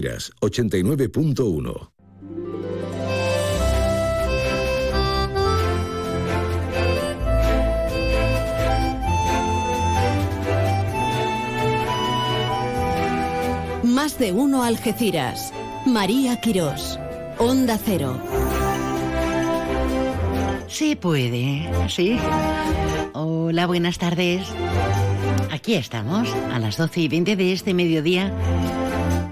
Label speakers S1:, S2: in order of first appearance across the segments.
S1: 89.1
S2: Más de uno Algeciras. María Quirós. Onda Cero.
S3: Sí puede, sí. Hola, buenas tardes. Aquí estamos, a las 12 y 20 de este mediodía,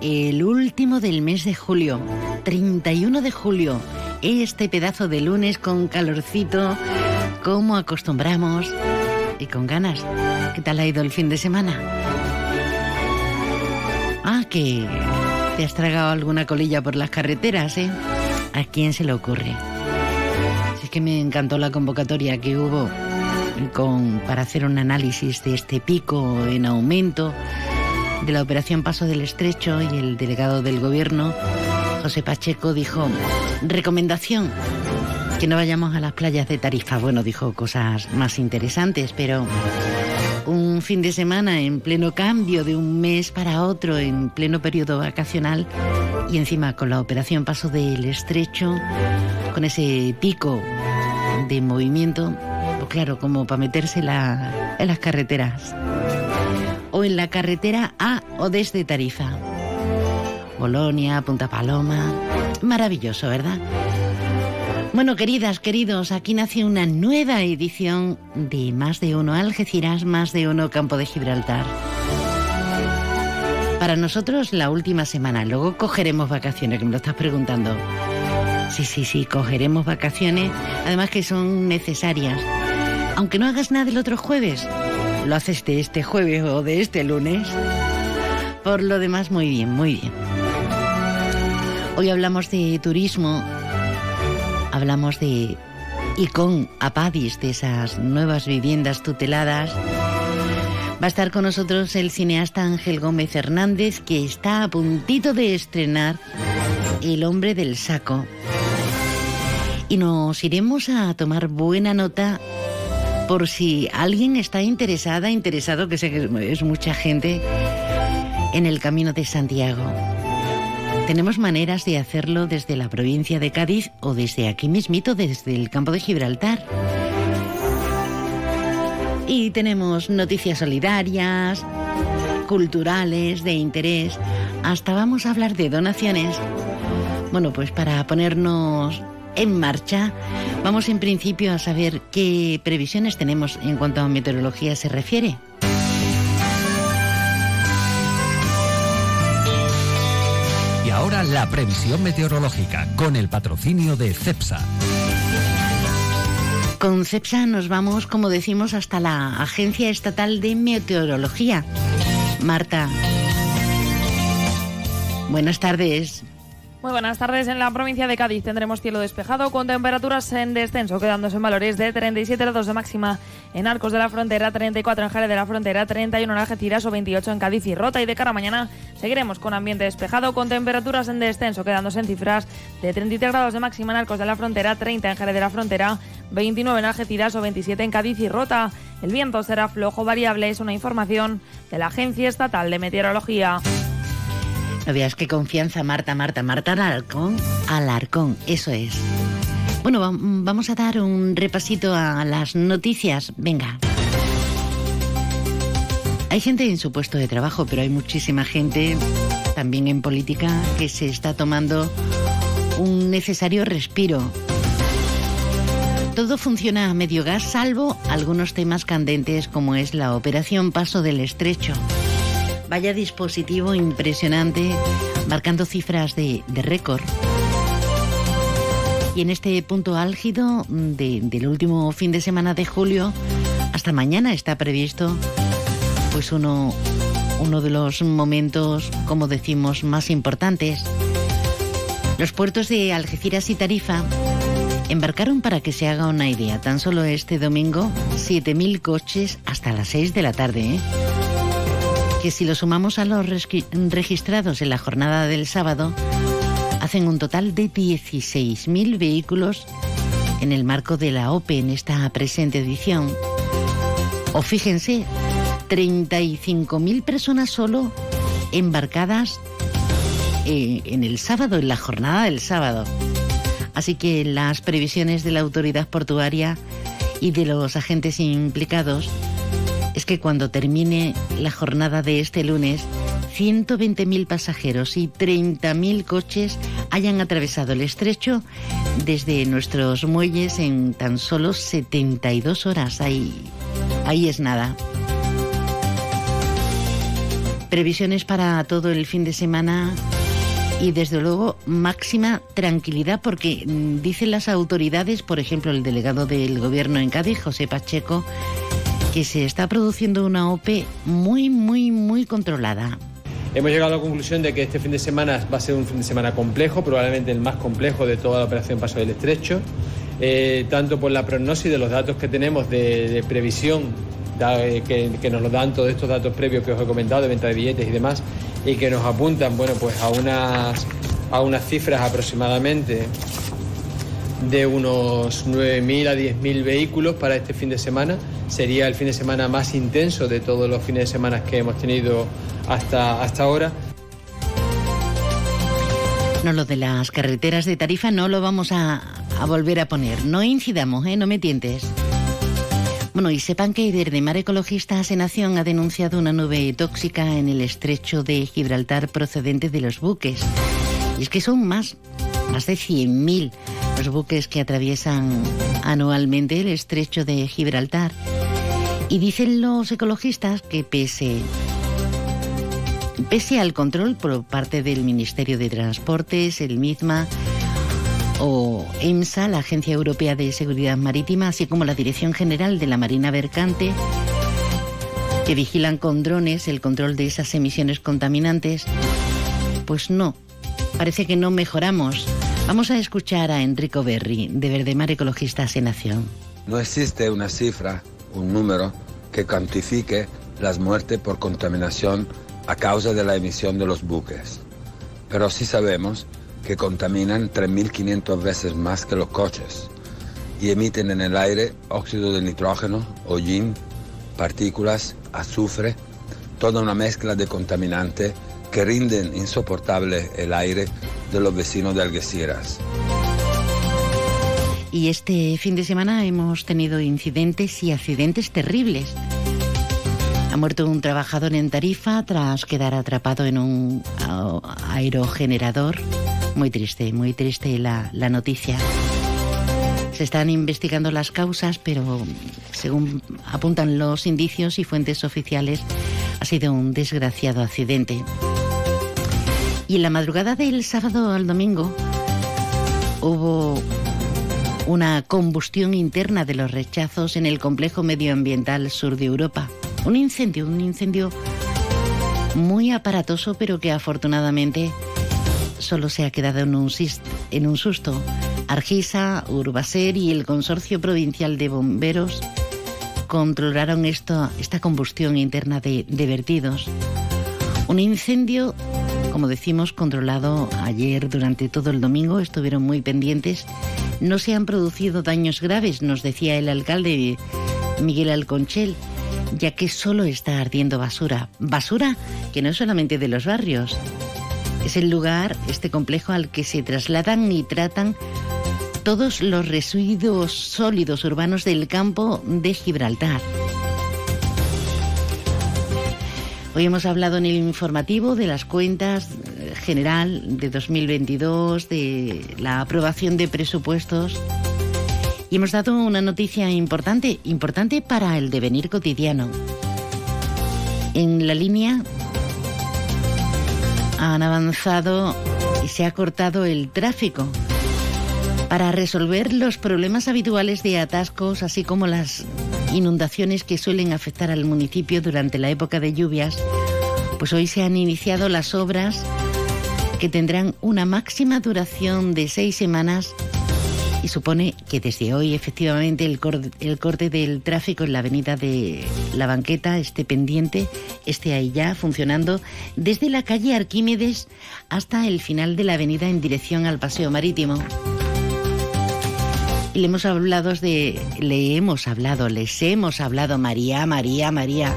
S3: el último del mes de julio, 31 de julio, este pedazo de lunes con calorcito, como acostumbramos, y con ganas. ¿Qué tal ha ido el fin de semana? Ah, que te has tragado alguna colilla por las carreteras, ¿eh? ¿A quién se le ocurre? Si es que me encantó la convocatoria que hubo con, para hacer un análisis de este pico en aumento de la operación Paso del Estrecho y el delegado del gobierno, José Pacheco, dijo, recomendación, que no vayamos a las playas de Tarifa. Bueno, dijo cosas más interesantes, pero un fin de semana en pleno cambio de un mes para otro, en pleno periodo vacacional y encima con la operación Paso del Estrecho, con ese pico de movimiento, pues claro, como para meterse en las carreteras. O en la carretera A o desde Tarifa. Bolonia, Punta Paloma. Maravilloso, ¿verdad? Bueno, queridas, queridos, aquí nace una nueva edición de Más de Uno Algeciras, Más de Uno Campo de Gibraltar. Para nosotros la última semana, luego cogeremos vacaciones, que me lo estás preguntando. Sí, sí, sí, cogeremos vacaciones, además que son necesarias. Aunque no hagas nada el otro jueves, lo haces de este jueves o de este lunes. Por lo demás, muy bien, muy bien. Hoy hablamos de turismo hablamos de y con Apadis, de esas nuevas viviendas tuteladas. Va a estar con nosotros el cineasta Ángel Gómez Hernández, que está a puntito de estrenar El hombre del saco. Y nos iremos a tomar buena nota por si alguien está interesada, interesado, que sé que es mucha gente, en el camino de Santiago. Tenemos maneras de hacerlo desde la provincia de Cádiz o desde aquí mismito, desde el campo de Gibraltar. Y tenemos noticias solidarias, culturales, de interés. Hasta vamos a hablar de donaciones. Bueno, pues para ponernos en marcha, vamos en principio a saber qué previsiones tenemos en cuanto a meteorología se refiere.
S4: ahora la previsión meteorológica con el patrocinio de CEPSA.
S3: Con CEPSA nos vamos, como decimos, hasta la Agencia Estatal de Meteorología. Marta. Buenas tardes.
S5: Muy buenas tardes. En la provincia de Cádiz tendremos cielo despejado con temperaturas en descenso, quedándose en valores de 37 grados de máxima en Arcos de la Frontera, 34 en Jerez de la Frontera, 31 en Algeciras o 28 en Cádiz y Rota. Y de cara a mañana seguiremos con ambiente despejado con temperaturas en descenso, quedándose en cifras de 33 grados de máxima en Arcos de la Frontera, 30 en Jerez de la Frontera, 29 en Algeciras o 27 en Cádiz y Rota. El viento será flojo variable, es una información de la Agencia Estatal de Meteorología.
S3: No veas qué confianza, Marta, Marta, Marta Alarcón, Alarcón, eso es. Bueno, vamos a dar un repasito a las noticias. Venga. Hay gente en su puesto de trabajo, pero hay muchísima gente también en política que se está tomando un necesario respiro. Todo funciona a medio gas, salvo algunos temas candentes como es la operación Paso del Estrecho. Vaya dispositivo impresionante, marcando cifras de, récord. Y en este punto álgido del último fin de semana de julio, hasta mañana está previsto pues uno, uno de los momentos, como decimos, más importantes. Los puertos de Algeciras y Tarifa embarcaron para que se haga una idea. Tan solo este domingo, 7.000 coches hasta las 6 de la tarde. ¿eh? Que si lo sumamos a los registrados en la jornada del sábado, hacen un total de 16.000 vehículos en el marco de la OPE en esta presente edición. O fíjense, 35.000 personas solo embarcadas eh, en el sábado, en la jornada del sábado. Así que las previsiones de la autoridad portuaria y de los agentes implicados es que cuando termine la jornada de este lunes, 120.000 pasajeros y 30.000 coches hayan atravesado el estrecho desde nuestros muelles en tan solo 72 horas. Ahí, ahí es nada. Previsiones para todo el fin de semana y desde luego máxima tranquilidad porque mm, dicen las autoridades, por ejemplo el delegado del gobierno en Cádiz, José Pacheco, que se está produciendo una OPE muy, muy, muy controlada.
S1: Hemos llegado a la conclusión de que este fin de semana va a ser un fin de semana complejo, probablemente el más complejo de toda la operación Paso del Estrecho, eh, tanto por la prognosis de los datos que tenemos de, previsión eh, que, nos lo dan todos estos datos previos que os he comentado de venta de billetes y demás, y que nos apuntan bueno, pues a, unas, a unas cifras aproximadamente de unos 9.000 a 10.000 vehículos para este fin de semana. Sería el fin de semana más intenso de todos los fines de semana que hemos tenido hasta, hasta ahora.
S3: No, lo de las carreteras de Tarifa no lo vamos a, volver a poner. No incidamos, ¿eh? No me tientes. Bueno, y sepan que de Mar Ecologista Senación ha denunciado una nube tóxica en el estrecho de Gibraltar procedente de los buques. Y es que son más, más de 100.000 los buques que atraviesan anualmente el estrecho de Gibraltar. Y dicen los ecologistas que pese, pese al control por parte del Ministerio de Transportes, el MISMA, o EMSA, la Agencia Europea de Seguridad Marítima, así como la Dirección General de la Marina Mercante, que vigilan con drones el control de esas emisiones contaminantes, pues no, parece que no mejoramos. Vamos a escuchar a Enrico Berri, de Verdemar Ecologistas en Nación.
S6: No existe una cifra, un número, que cuantifique las muertes por contaminación a causa de la emisión de los buques. Pero sí sabemos que contaminan 3.500 veces más que los coches y emiten en el aire óxido de nitrógeno, hollín, partículas, azufre, toda una mezcla de contaminantes que rinden insoportable el aire de los vecinos de Algeciras.
S3: Y este fin de semana hemos tenido incidentes y accidentes terribles. Ha muerto un trabajador en Tarifa tras quedar atrapado en un aerogenerador. Muy triste, muy triste la, la noticia. Se están investigando las causas, pero según apuntan los indicios y fuentes oficiales, ha sido un desgraciado accidente. Y en la madrugada del sábado al domingo hubo una combustión interna de los rechazos en el complejo medioambiental sur de Europa. Un incendio, un incendio muy aparatoso, pero que afortunadamente solo se ha quedado en un, susto. Argisa, Urbaser y el Consorcio Provincial de Bomberos controlaron esto, esta combustión interna de vertidos. Un incendio, como decimos, controlado ayer durante todo el domingo, estuvieron muy pendientes. No se han producido daños graves, nos decía el alcalde Miguel Alconchel, ya que solo está ardiendo basura. Basura que no es solamente de los barrios, es el lugar, este complejo al que se trasladan y tratan todos los residuos sólidos urbanos del campo de Gibraltar. Hoy hemos hablado en el informativo de las cuentas general de 2022, de la aprobación de presupuestos y hemos dado una noticia importante, importante para el devenir cotidiano. En la línea han avanzado y se ha cortado el tráfico para resolver los problemas habituales de atascos, así como las inundaciones que suelen afectar al municipio durante la época de lluvias, pues hoy se han iniciado las obras que tendrán una máxima duración de seis semanas y supone que desde hoy efectivamente el, corte del tráfico en la avenida de la banqueta esté pendiente, esté ahí ya funcionando desde la calle Arquímedes hasta el final de la avenida en dirección al paseo marítimo. le hemos hablado de, le hemos hablado, les hemos hablado, María, María, María,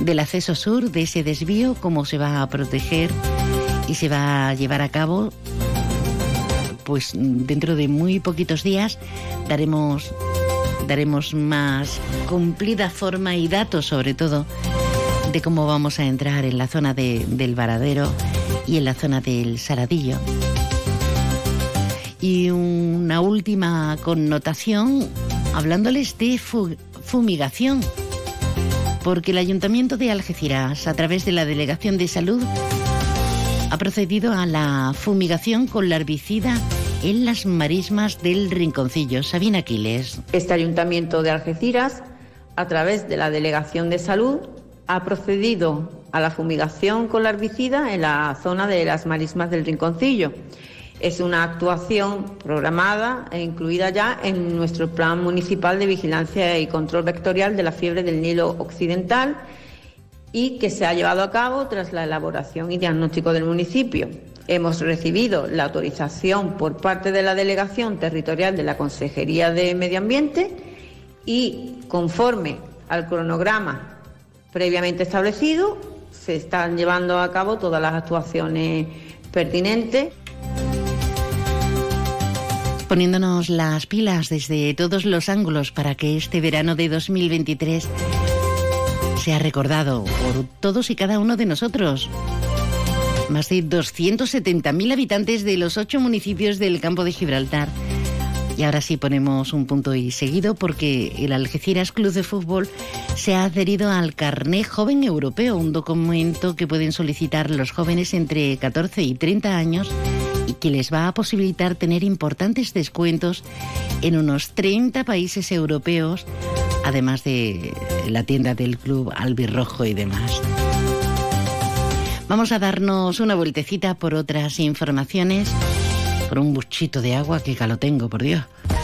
S3: del acceso sur, de ese desvío, cómo se va a proteger y se va a llevar a cabo pues dentro de muy poquitos días daremos daremos más cumplida forma y datos sobre todo de cómo vamos a entrar en la zona del varadero y en la zona del Saradillo. Y una última connotación hablándoles de fumigación, porque el Ayuntamiento de Algeciras, a través de la Delegación de Salud, ha procedido a la fumigación con la herbicida en las marismas del Rinconcillo. Sabina Aquiles.
S7: Este Ayuntamiento de Algeciras, a través de la Delegación de Salud, ha procedido a la fumigación con la herbicida en la zona de las marismas del Rinconcillo. Es una actuación programada e incluida ya en nuestro Plan Municipal de Vigilancia y Control Vectorial de la Fiebre del Nilo Occidental y que se ha llevado a cabo tras la elaboración y diagnóstico del municipio. Hemos recibido la autorización por parte de la Delegación Territorial de la Consejería de Medio Ambiente y conforme al cronograma previamente establecido, se están llevando a cabo todas las actuaciones pertinentes
S3: poniéndonos las pilas desde todos los ángulos para que este verano de 2023 sea recordado por todos y cada uno de nosotros. Más de 270.000 habitantes de los ocho municipios del campo de Gibraltar. Y ahora sí ponemos un punto y seguido porque el Algeciras Club de Fútbol se ha adherido al Carné Joven Europeo, un documento que pueden solicitar los jóvenes entre 14 y 30 años y que les va a posibilitar tener importantes descuentos en unos 30 países europeos, además de la tienda del club albirrojo y demás. Vamos a darnos una vueltecita por otras informaciones, por un buchito de agua que lo tengo, por Dios.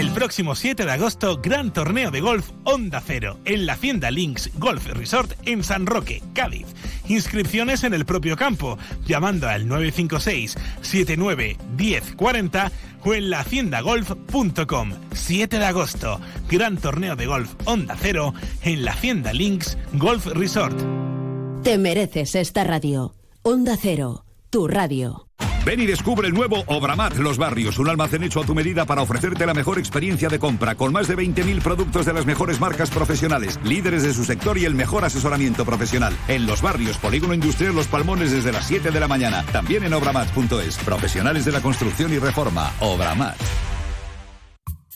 S8: El próximo 7 de agosto, gran torneo de golf Onda Cero en la Hacienda Links Golf Resort en San Roque, Cádiz. Inscripciones en el propio campo, llamando al 956 79 1040 o en lahaciendagolf.com. 7 de agosto, gran torneo de golf Onda Cero en la Hacienda Links Golf Resort.
S2: Te mereces esta radio. Onda Cero, tu radio.
S9: Ven y descubre el nuevo Obramat Los Barrios, un almacén hecho a tu medida para ofrecerte la mejor experiencia de compra, con más de 20.000 productos de las mejores marcas profesionales, líderes de su sector y el mejor asesoramiento profesional. En Los Barrios, Polígono Industrial Los Palmones desde las 7 de la mañana. También en obramat.es. Profesionales de la construcción y reforma. Obramat.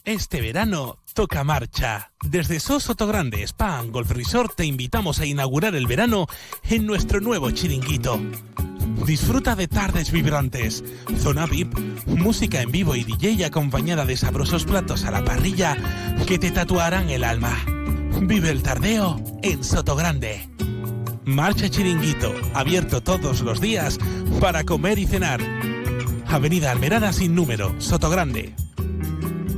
S8: Este verano toca marcha. Desde Sosoto Grande Spa Golf Resort te invitamos a inaugurar el verano en nuestro nuevo chiringuito. Disfruta de tardes vibrantes, zona VIP, música en vivo y DJ acompañada de sabrosos platos a la parrilla que te tatuarán el alma. Vive el tardeo en Soto Grande. Marcha Chiringuito, abierto todos los días para comer y cenar. Avenida Almerada sin número, Soto Grande.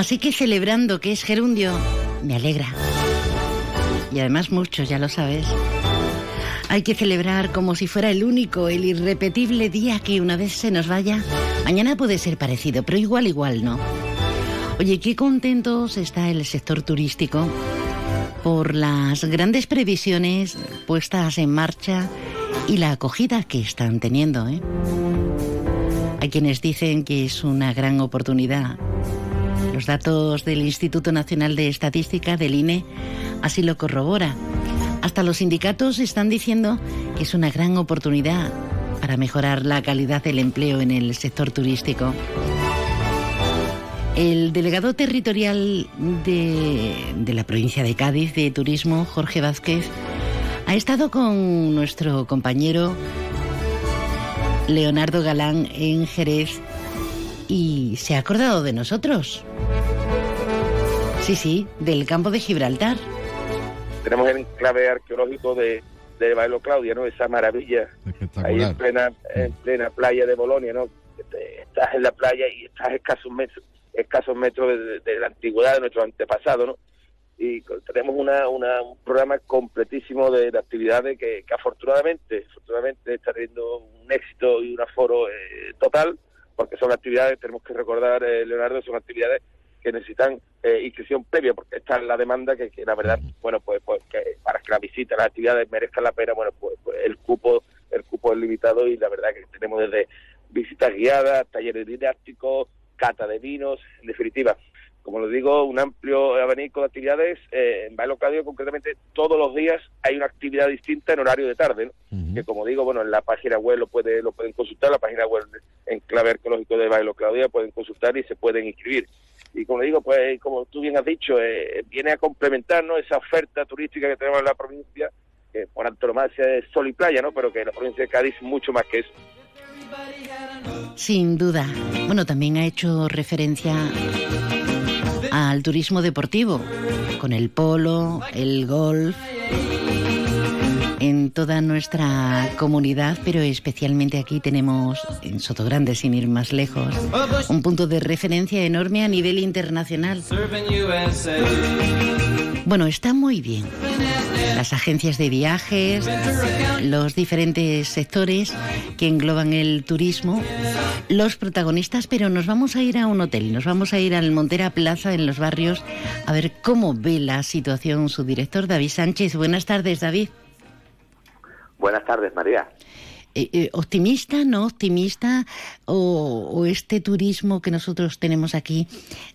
S3: Así que celebrando que es gerundio, me alegra. Y además mucho, ya lo sabes. Hay que celebrar como si fuera el único, el irrepetible día que una vez se nos vaya. Mañana puede ser parecido, pero igual, igual no. Oye, qué contentos está el sector turístico por las grandes previsiones puestas en marcha y la acogida que están teniendo. ¿eh? Hay quienes dicen que es una gran oportunidad. Los datos del Instituto Nacional de Estadística, del INE, así lo corrobora. Hasta los sindicatos están diciendo que es una gran oportunidad para mejorar la calidad del empleo en el sector turístico. El delegado territorial de, de, la provincia de Cádiz de Turismo, Jorge Vázquez, ha estado con nuestro compañero Leonardo Galán en Jerez y se ha acordado de nosotros. Sí, sí, del campo de Gibraltar.
S10: Tenemos el enclave arqueológico de, de Bailo Claudia, ¿no? Esa maravilla ahí en plena, en plena playa de Bolonia, ¿no? Estás en la playa y estás escasos metros escasos metros de, la antigüedad de nuestros antepasados, ¿no? Y tenemos una, un programa completísimo de, actividades que, afortunadamente, afortunadamente está teniendo un éxito y un aforo eh, total, porque son actividades, tenemos que recordar, eh, Leonardo, son actividades que necesitan eh, inscripción previa, porque esta es la demanda que, la verdad, bueno, pues, pues que para que la visita, las actividades merezcan la pena, bueno, pues, pues, el cupo el cupo es limitado y la verdad que tenemos desde visitas guiadas, talleres didácticos, cata de vinos, en definitiva, como lo digo, un amplio abanico de actividades. Eh, en Bailo Claudio, concretamente, todos los días hay una actividad distinta en horario de tarde, que como digo, bueno, en la página web lo, puede, lo pueden consultar, la página web en clave arqueológico de Bailo Claudia pueden consultar y se pueden inscribir. Y como digo, pues como tú bien has dicho, eh, viene a complementarnos esa oferta turística que tenemos en la provincia, que por antonomasia es sol y playa, ¿no? pero que en la provincia de Cádiz mucho más que eso.
S3: Sin duda. Bueno, también ha hecho referencia al turismo deportivo, con el polo, el golf, en toda nuestra comunidad, pero especialmente aquí tenemos en Sotogrande, sin ir más lejos, un punto de referencia enorme a nivel internacional. Bueno, está muy bien. Las agencias de viajes, los diferentes sectores que engloban el turismo, los protagonistas, pero nos vamos a ir a un hotel, nos vamos a ir al Montera Plaza en los barrios a ver cómo ve la situación su director David Sánchez. Buenas tardes, David.
S11: Buenas tardes, María.
S3: Eh, eh, optimista, no optimista, o, este turismo que nosotros tenemos aquí,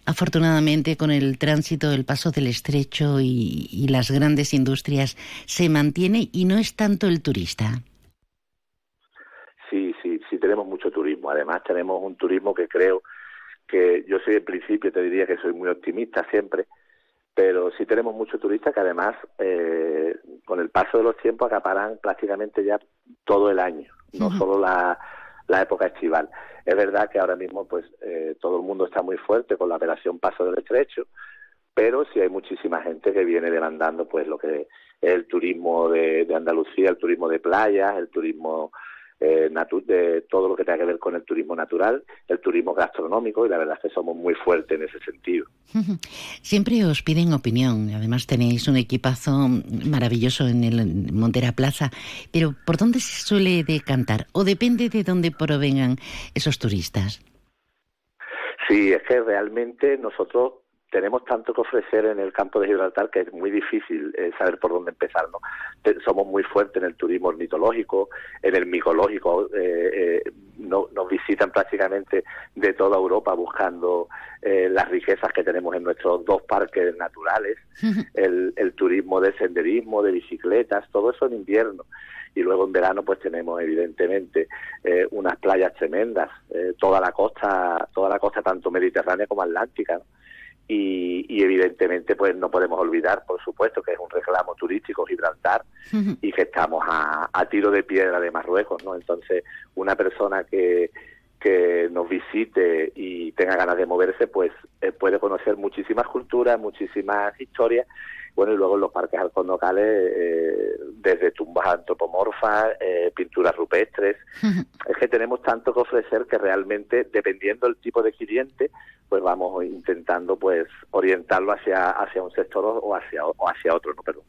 S3: afortunadamente con el tránsito, el paso del estrecho y, las grandes industrias, se mantiene y no es tanto el turista.
S11: Sí, sí, sí tenemos mucho turismo. Además tenemos un turismo que creo que yo soy en principio te diría que soy muy optimista siempre, pero sí tenemos muchos turistas que además eh, con el paso de los tiempos acaparan prácticamente ya todo el año, no solo la, la, época estival. Es verdad que ahora mismo pues eh, todo el mundo está muy fuerte con la operación Paso del Estrecho, pero sí hay muchísima gente que viene demandando pues lo que es el turismo de, de Andalucía, el turismo de playas, el turismo eh, de todo lo que tenga que ver con el turismo natural, el turismo gastronómico y la verdad es que somos muy fuertes en ese sentido.
S3: Siempre os piden opinión, además tenéis un equipazo maravilloso en el Montera Plaza, pero ¿por dónde se suele decantar o depende de dónde provengan esos turistas?
S11: Sí, es que realmente nosotros tenemos tanto que ofrecer en el campo de Gibraltar que es muy difícil eh, saber por dónde empezar. ¿no? somos muy fuertes en el turismo ornitológico, en el micológico. Eh, eh, no, nos visitan prácticamente de toda Europa buscando las riquezas que tenemos en nuestros dos parques naturales, el, el turismo de senderismo, de bicicletas, todo eso en invierno y luego en verano pues tenemos evidentemente unas playas tremendas toda la costa toda la costa tanto mediterránea como atlántica y, evidentemente pues no podemos olvidar por supuesto que es un reclamo turístico Gibraltar y que estamos a, tiro de piedra de Marruecos no entonces una persona que que nos visite y tenga ganas de moverse pues eh, puede conocer muchísimas culturas muchísimas historias bueno, y luego en los parques locales, eh, desde tumbas antropomorfas, eh, pinturas rupestres. es que tenemos tanto que ofrecer que realmente, dependiendo del tipo de cliente, pues vamos intentando pues orientarlo hacia, hacia un sector o hacia, o hacia otro, ¿no? Perdón.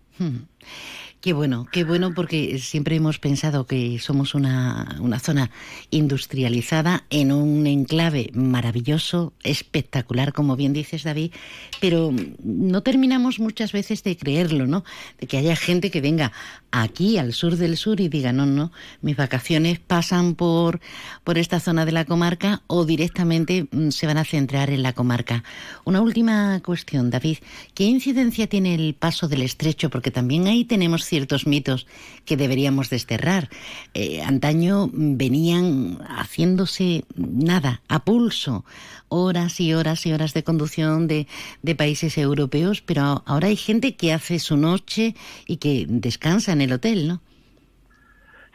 S3: Qué bueno, qué bueno porque siempre hemos pensado que somos una, una, zona industrializada en un enclave maravilloso, espectacular, como bien dices David, pero no terminamos muchas veces de creerlo, ¿no? De que haya gente que venga aquí al sur del sur y diga, no, no, mis vacaciones pasan por, por esta zona de la comarca o directamente mm, se van a centrar en la comarca. Una última cuestión, David, ¿qué incidencia tiene el paso del estrecho? Porque también ahí tenemos ciertos mitos que deberíamos desterrar. Eh, antaño venían haciéndose nada, a pulso, horas y horas y horas de conducción de, de países europeos, pero ahora hay gente que hace su noche y que descansa en el hotel, ¿no?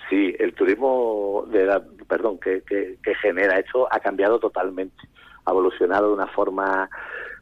S11: Sí, el turismo de la, perdón, que, que, genera esto ha cambiado totalmente, ha evolucionado de una forma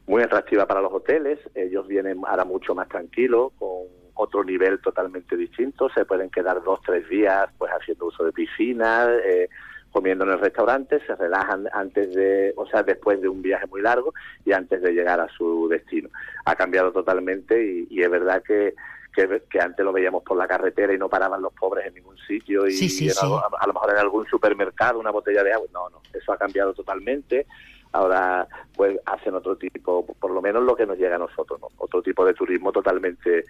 S11: muy atractiva para los hoteles, ellos vienen ahora mucho más tranquilos, con otro nivel totalmente distinto. Se pueden quedar dos, tres días pues haciendo uso de piscinas, eh, comiendo en el restaurante, se relajan antes de, o sea, después de un viaje muy largo y antes de llegar a su destino. Ha cambiado totalmente y, es verdad que, que, antes lo veíamos por la carretera y no paraban los pobres en ningún sitio y, a, lo mejor en algún supermercado una botella de agua. No, no, eso ha cambiado totalmente ahora pues hacen otro tipo, por lo menos lo que nos llega a nosotros, ¿no? otro tipo de turismo totalmente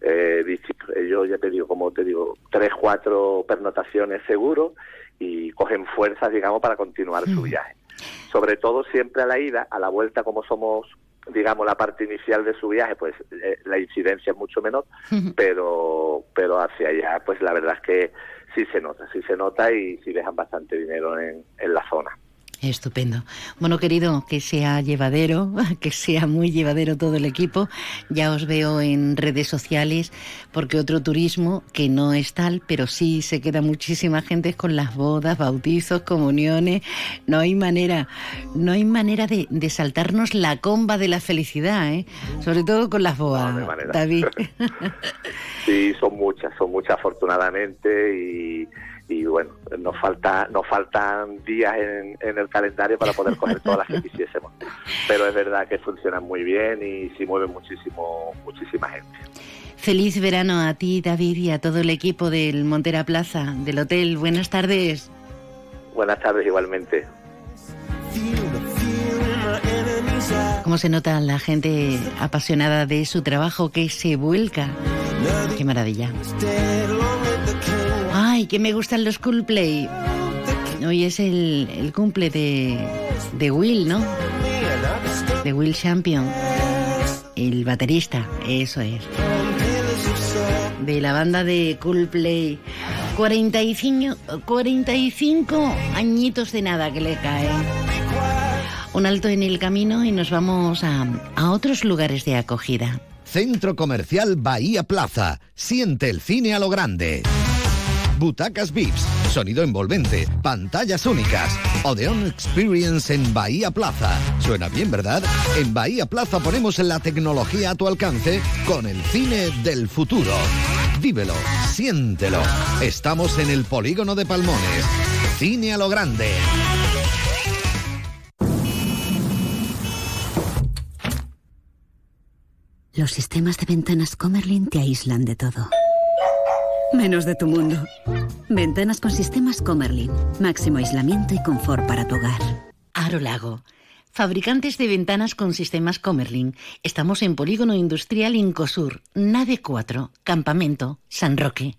S11: eh, Yo ya te digo, como te digo, tres, cuatro pernotaciones seguro y cogen fuerzas, digamos, para continuar su viaje. Sobre todo siempre a la ida, a la vuelta, como somos digamos la parte inicial de su viaje pues eh, la incidencia es mucho menor pero pero hacia allá pues la verdad es que sí se nota sí se nota y sí dejan bastante dinero en, en la zona
S3: Estupendo. Bueno, querido, que sea llevadero, que sea muy llevadero todo el equipo. Ya os veo en redes sociales, porque otro turismo que no es tal, pero sí se queda muchísima gente con las bodas, bautizos, comuniones. No hay manera, no hay manera de, saltarnos la comba de la felicidad, ¿eh? sobre todo con las bodas, David.
S11: sí, son muchas, son muchas afortunadamente y y bueno, nos falta nos faltan días en, el calendario para poder coger todas las que quisiésemos. Pero es verdad que funcionan muy bien y sí mueven muchísimo muchísima gente.
S3: Feliz verano a ti, David, y a todo el equipo del Montera Plaza, del hotel. Buenas tardes.
S11: Buenas tardes igualmente.
S3: ¿Cómo se nota la gente apasionada de su trabajo que se vuelca? Qué maravilla. Ay, que me gustan los Coolplay. Hoy es el, cumple de, de Will, ¿no? De Will Champion. El baterista, eso es. De la banda de Coolplay. 45, 45 añitos de nada que le cae. Un alto en el camino y nos vamos a, a otros lugares de acogida.
S12: Centro Comercial Bahía Plaza. Siente el cine a lo grande. Butacas VIPs, sonido envolvente, pantallas únicas. Odeon Experience en Bahía Plaza. Suena bien, ¿verdad? En Bahía Plaza ponemos la tecnología a tu alcance con el cine del futuro. Vívelo, siéntelo. Estamos en el polígono de Palmones. Cine a lo grande.
S13: Los sistemas de ventanas Comerlin te aíslan de todo menos de tu mundo. Ventanas con sistemas Comerlin. Máximo aislamiento y confort para tu hogar.
S3: Aro Lago. Fabricantes de ventanas con sistemas Comerlin. Estamos en Polígono Industrial Incosur, Nave 4, Campamento, San Roque.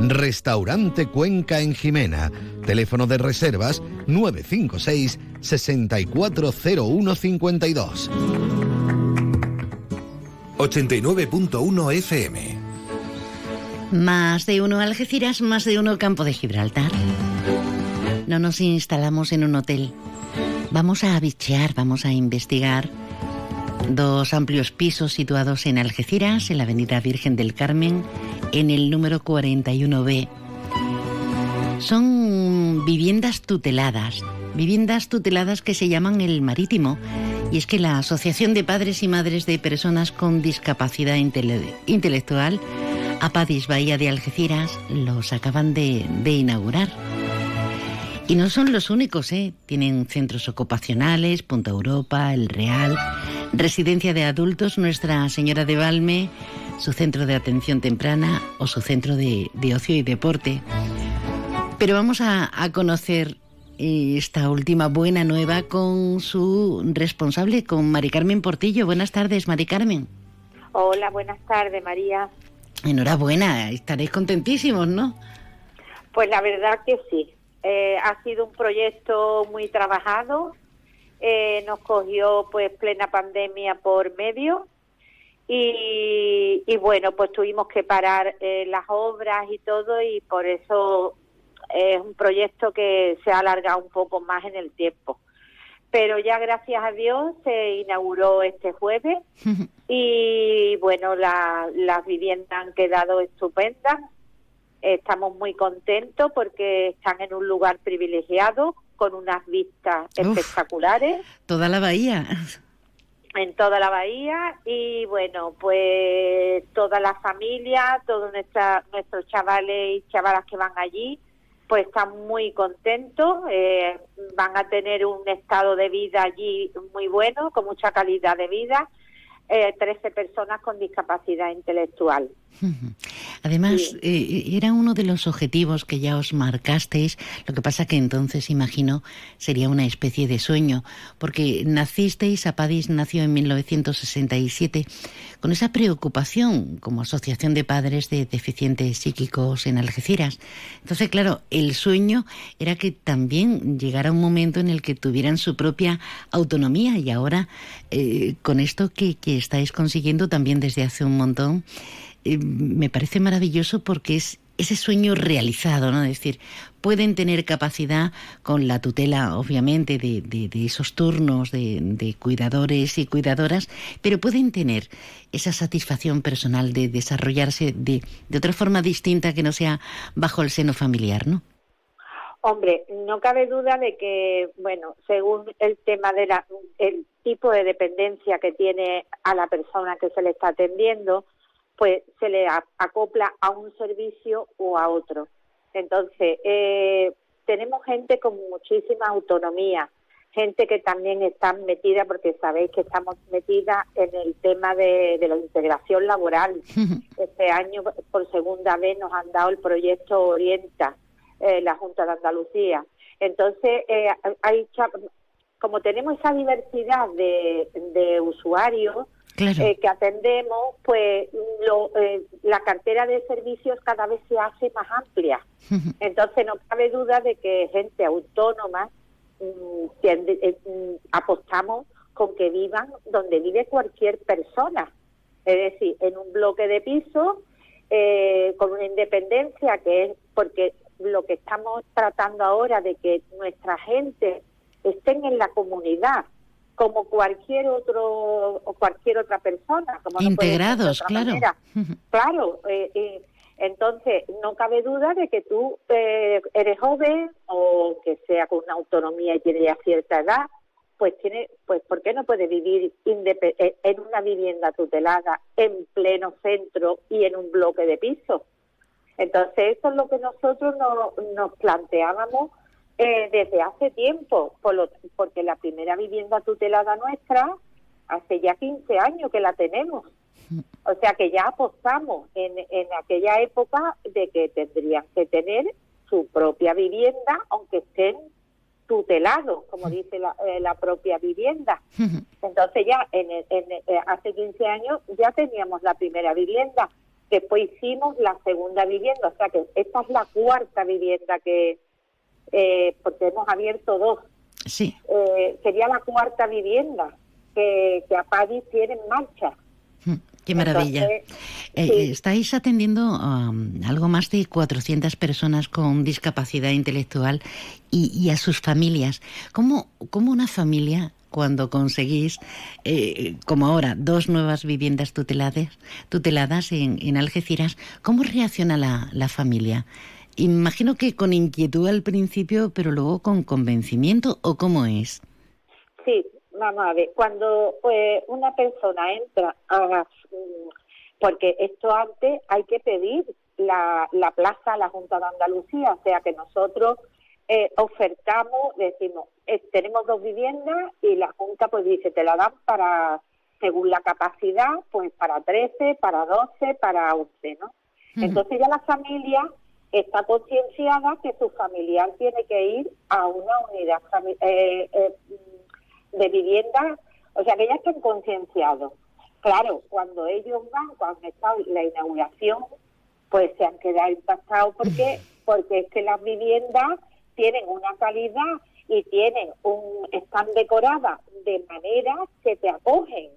S12: Restaurante Cuenca en Jimena. Teléfono de reservas 956 640152.
S4: 89.1 FM.
S3: Más de uno Algeciras, más de uno Campo de Gibraltar. No nos instalamos en un hotel Vamos a bichear, vamos a investigar dos amplios pisos situados en Algeciras, en la Avenida Virgen del Carmen, en el número 41B. Son viviendas tuteladas, viviendas tuteladas que se llaman el Marítimo. Y es que la Asociación de Padres y Madres de Personas con Discapacidad Intelectual, Apadis Bahía de Algeciras, los acaban de, de inaugurar. Y no son los únicos, ¿eh? Tienen centros ocupacionales, Punta Europa, El Real, Residencia de Adultos, Nuestra Señora de Valme, su centro de atención temprana o su centro de, ocio y deporte. Pero vamos a, conocer eh, esta última buena nueva con su responsable, con Mari Carmen Portillo. Buenas tardes, Mari Carmen.
S14: Hola, buenas tardes, María.
S3: Enhorabuena, estaréis contentísimos, ¿no?
S14: Pues la verdad que sí. Eh, ha sido un proyecto muy trabajado. Eh, nos cogió pues plena pandemia por medio. Y, bueno pues tuvimos que parar eh, las obras y todo y por eso es un proyecto que se ha alargado un poco más en el tiempo. Pero ya gracias a Dios se inauguró este jueves. Y bueno las viviendas han quedado estupendas. Estamos muy contentos porque están en un lugar privilegiado, con unas vistas espectaculares.
S3: Toda la bahía.
S14: En toda la bahía y bueno, pues toda la familia, todos nuestros chavales y chavalas que van allí, pues están muy contentos, eh, van a tener un estado de vida allí muy bueno, con mucha calidad de vida, eh, 13 personas con discapacidad intelectual.
S3: Además, eh, era uno de los objetivos que ya os marcasteis, lo que pasa que entonces, imagino, sería una especie de sueño, porque nacisteis, Apadis nació en 1967, con esa preocupación como Asociación de Padres de Deficientes Psíquicos en Algeciras. Entonces, claro, el sueño era que también llegara un momento en el que tuvieran su propia autonomía y ahora, eh, con esto que, que estáis consiguiendo también desde hace un montón, eh, me parece maravilloso porque es ese sueño realizado, ¿no? Es decir, pueden tener capacidad con la tutela, obviamente, de, esos turnos de, cuidadores y cuidadoras, pero pueden tener esa satisfacción personal de desarrollarse de, otra forma distinta que no sea bajo el seno familiar, ¿no?
S14: Hombre, no cabe duda de que, bueno, según el tema de la, el tipo de dependencia que tiene a la persona que se le está atendiendo, pues se le acopla a un servicio o a otro. Entonces, eh, tenemos gente con muchísima autonomía, gente que también está metida, porque sabéis que estamos metidas en el tema de, la integración laboral. Este año, por segunda vez, nos han dado el proyecto Orienta, eh, la Junta de Andalucía. Entonces, eh, hay como tenemos esa diversidad de, de usuarios, eh, que atendemos, pues eh, la cartera de servicios cada vez se hace más amplia. Entonces no cabe duda de que gente autónoma mm, eh, mm, apostamos con que vivan donde vive cualquier persona, es decir, en un bloque de piso con una independencia que es porque lo que estamos tratando ahora de que nuestra gente estén en la comunidad, como cualquier otro o cualquier otra persona. Como
S3: Integrados, claro.
S14: Claro, eh, eh, entonces no cabe duda de que tú eh, eres joven o que sea con una autonomía y tiene ya cierta edad, pues tiene, pues ¿por qué no puede vivir en una vivienda tutelada en pleno centro y en un bloque de piso? Entonces, eso es lo que nosotros no, nos planteábamos eh, desde hace tiempo, por porque la primera vivienda tutelada nuestra hace ya 15 años que la tenemos. O sea que ya apostamos en, en aquella época de que tendrían que tener su propia vivienda, aunque estén tutelados, como dice la, eh, la propia vivienda. Entonces ya en, en, eh, hace 15 años ya teníamos la primera vivienda, después hicimos la segunda vivienda, o sea que esta es la cuarta vivienda que, eh, porque hemos abierto dos.
S3: Sí.
S14: sería la cuarta vivienda que, que APADI tiene en marcha.
S3: Qué maravilla. Eh, estáis atendiendo a um, algo más de 400 personas con discapacidad intelectual y, a sus familias. ¿Cómo, ¿Cómo, una familia, cuando conseguís, eh, como ahora, dos nuevas viviendas tuteladas, tuteladas en, en Algeciras, cómo reacciona la, la familia? Imagino que con inquietud al principio, pero luego con convencimiento, ¿o cómo es?
S14: Sí, vamos a ver, cuando pues, una persona entra a... Porque esto antes hay que pedir la, la plaza a la Junta de Andalucía, o sea que nosotros eh, ofertamos, decimos, eh, tenemos dos viviendas y la Junta pues dice, te la dan para, según la capacidad, pues para 13, para 12, para 11, ¿no? Entonces ya la familia está concienciada que su familiar tiene que ir a una unidad eh, eh de vivienda, o sea que ya están concienciados. Claro, cuando ellos van, cuando está la inauguración, pues se han quedado impactados porque porque es que las viviendas tienen una calidad y tienen un están decoradas de manera que te acogen.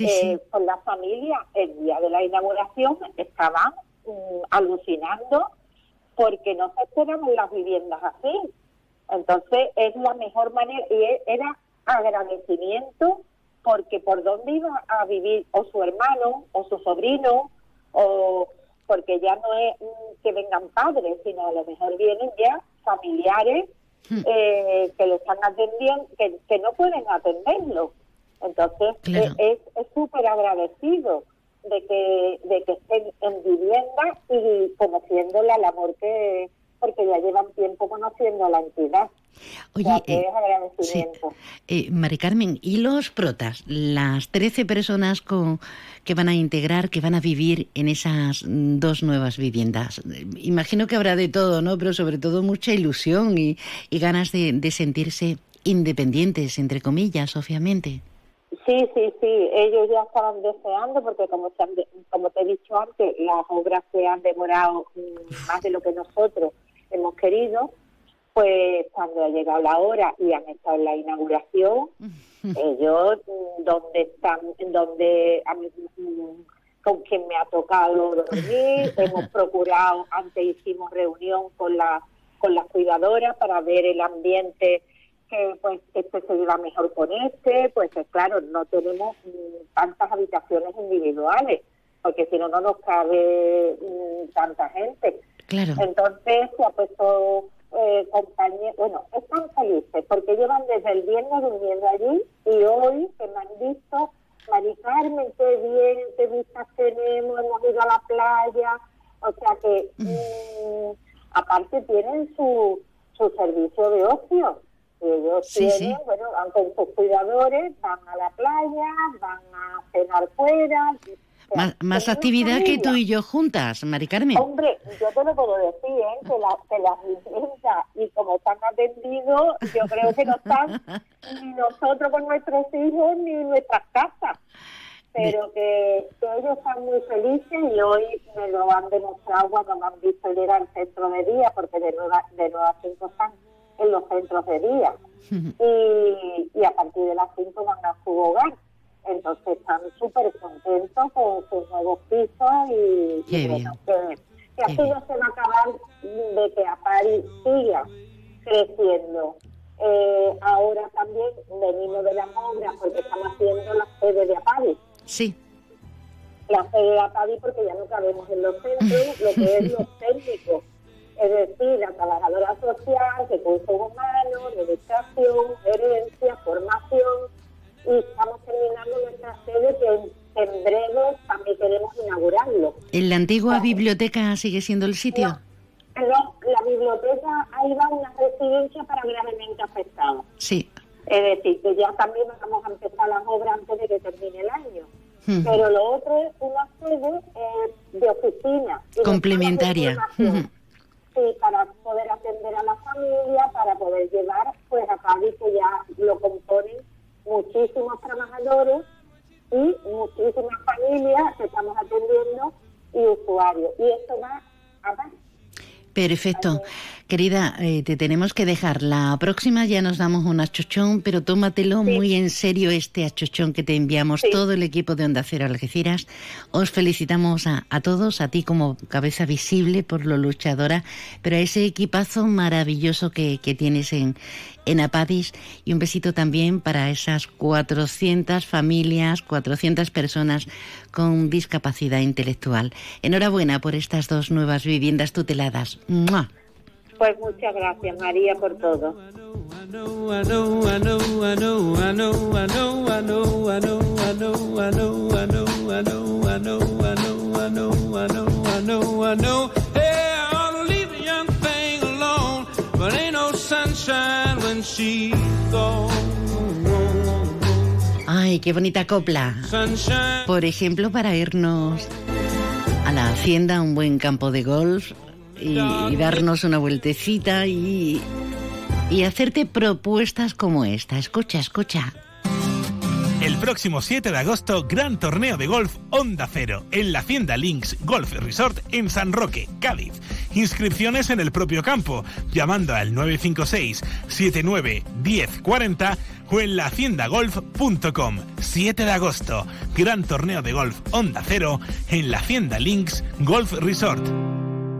S14: eh, Con la familia, el día de la inauguración estaban mm, alucinando porque no se esperaban las viviendas así. Entonces es la mejor manera y e, era agradecimiento porque por dónde iba a vivir o su hermano o su sobrino o porque ya no es que vengan padres, sino a lo mejor vienen ya familiares hmm. eh, que lo están atendiendo, que, no pueden atenderlo. Entonces eh, es súper agradecido de que, de que estén en vivienda y conociendo la labor que, porque ya llevan tiempo conociendo a la entidad.
S3: Oye, eh, eh, Mari Carmen, ¿y los protas? Las 13 personas con, que van a integrar, que van a vivir en esas dos nuevas viviendas. Imagino que habrá de todo, ¿no? Pero sobre todo mucha ilusión y, ganas de, de sentirse independientes, entre comillas, obviamente.
S14: Sí, sí, sí, ellos ya estaban deseando porque como, como te he dicho antes, las obras se han demorado mm, más de lo que nosotros hemos querido. Pues cuando ha llegado la hora y han estado en la inauguración, ellos mm, donde están, donde mm, con quien me ha tocado dormir, hemos procurado, antes hicimos reunión con la con las cuidadoras para ver el ambiente que pues este se lleva mejor con este, pues claro, no tenemos mm, tantas habitaciones individuales, porque si no no nos cabe tanta gente.
S3: Claro.
S14: Entonces se ha puesto eh, compañeros, bueno, están felices porque llevan desde el viernes durmiendo allí y hoy que me han visto, Mari Carmen, qué bien, qué vistas tenemos, hemos ido a la playa, o sea que mm, aparte tienen su, su servicio de ocio. Ellos tienen, bueno, van con sus cuidadores, van a la playa, van a cenar fuera,
S3: más, actividad que tú y yo juntas, Mari Carmen.
S14: Hombre, yo te lo puedo decir, ¿eh? que, la, que las viviendas y como están atendidos, yo creo que no están ni nosotros con nuestros hijos ni nuestras casas. Pero que, ellos están muy felices y hoy me lo han demostrado cuando me han visto ir al centro de día, porque de nueva, de nueva cinco están en los centros de día. y, y a partir de las cinco van a su hogar entonces están súper contentos con sus nuevos pisos y,
S3: que,
S14: así no se va a acabar de que Apari siga creciendo. Eh, ahora también venimos de las obras porque estamos haciendo la sede de Apari.
S3: Sí.
S14: La sede de Apari porque ya no cabemos en los centros, lo que es los técnicos. Es decir, la trabajadora social, recursos humanos, educación, gerencia, formación y estamos terminando nuestra sede que en breve también queremos inaugurarlo.
S3: ¿En la antigua biblioteca sigue siendo el sitio?
S14: No, la biblioteca ahí va una residencia para gravemente afectados.
S3: Sí.
S14: Es decir, que ya también vamos a empezar las obras antes de que termine el año. Pero lo otro es una sede eh, de oficina.
S3: Complementaria.
S14: Sí, para poder atender a la familia, para poder llevar pues a Cádiz que ya lo componen muchísimos trabajadores y muchísimas familias que estamos atendiendo y usuarios. Y esto va a más.
S3: Perfecto. Querida, eh, te tenemos que dejar. La próxima ya nos damos un achochón, pero tómatelo muy en serio este achochón que te enviamos todo el equipo de Onda Cero Algeciras. Os felicitamos a, todos, a ti como cabeza visible por lo luchadora, pero a ese equipazo maravilloso que, que tienes en, en Apadis y un besito también para esas 400 familias, 400 personas con discapacidad intelectual. Enhorabuena por estas dos nuevas viviendas tuteladas.
S14: Pues muchas gracias, María, por todo.
S3: Ay, qué bonita copla. Por ejemplo, para irnos a la hacienda, un buen campo de golf y, darnos una vueltecita y, y hacerte propuestas como esta. Escucha, escucha.
S8: El próximo 7 de agosto, gran torneo de golf Onda Cero en la Hacienda Links Golf Resort en San Roque, Cádiz. Inscripciones en el propio campo, llamando al 956 79 1040 o en la haciendagolf.com. 7 de agosto, gran torneo de golf Onda Cero en la Hacienda Links Golf Resort.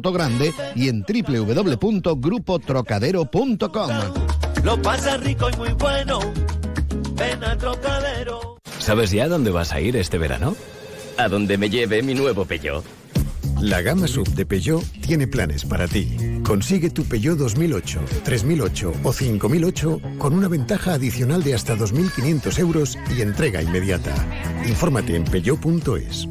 S12: Sotogrande y en www.grupotrocadero.com.
S15: Lo pasa rico y muy bueno. Ven a Trocadero.
S16: ¿Sabes ya dónde vas a ir este verano? A donde me lleve mi nuevo Peugeot.
S17: La gama sub de Peugeot tiene planes para ti. Consigue tu Peugeot 2008, 3008 o 5008 con una ventaja adicional de hasta 2.500 euros y entrega inmediata. Infórmate en peugeot.es.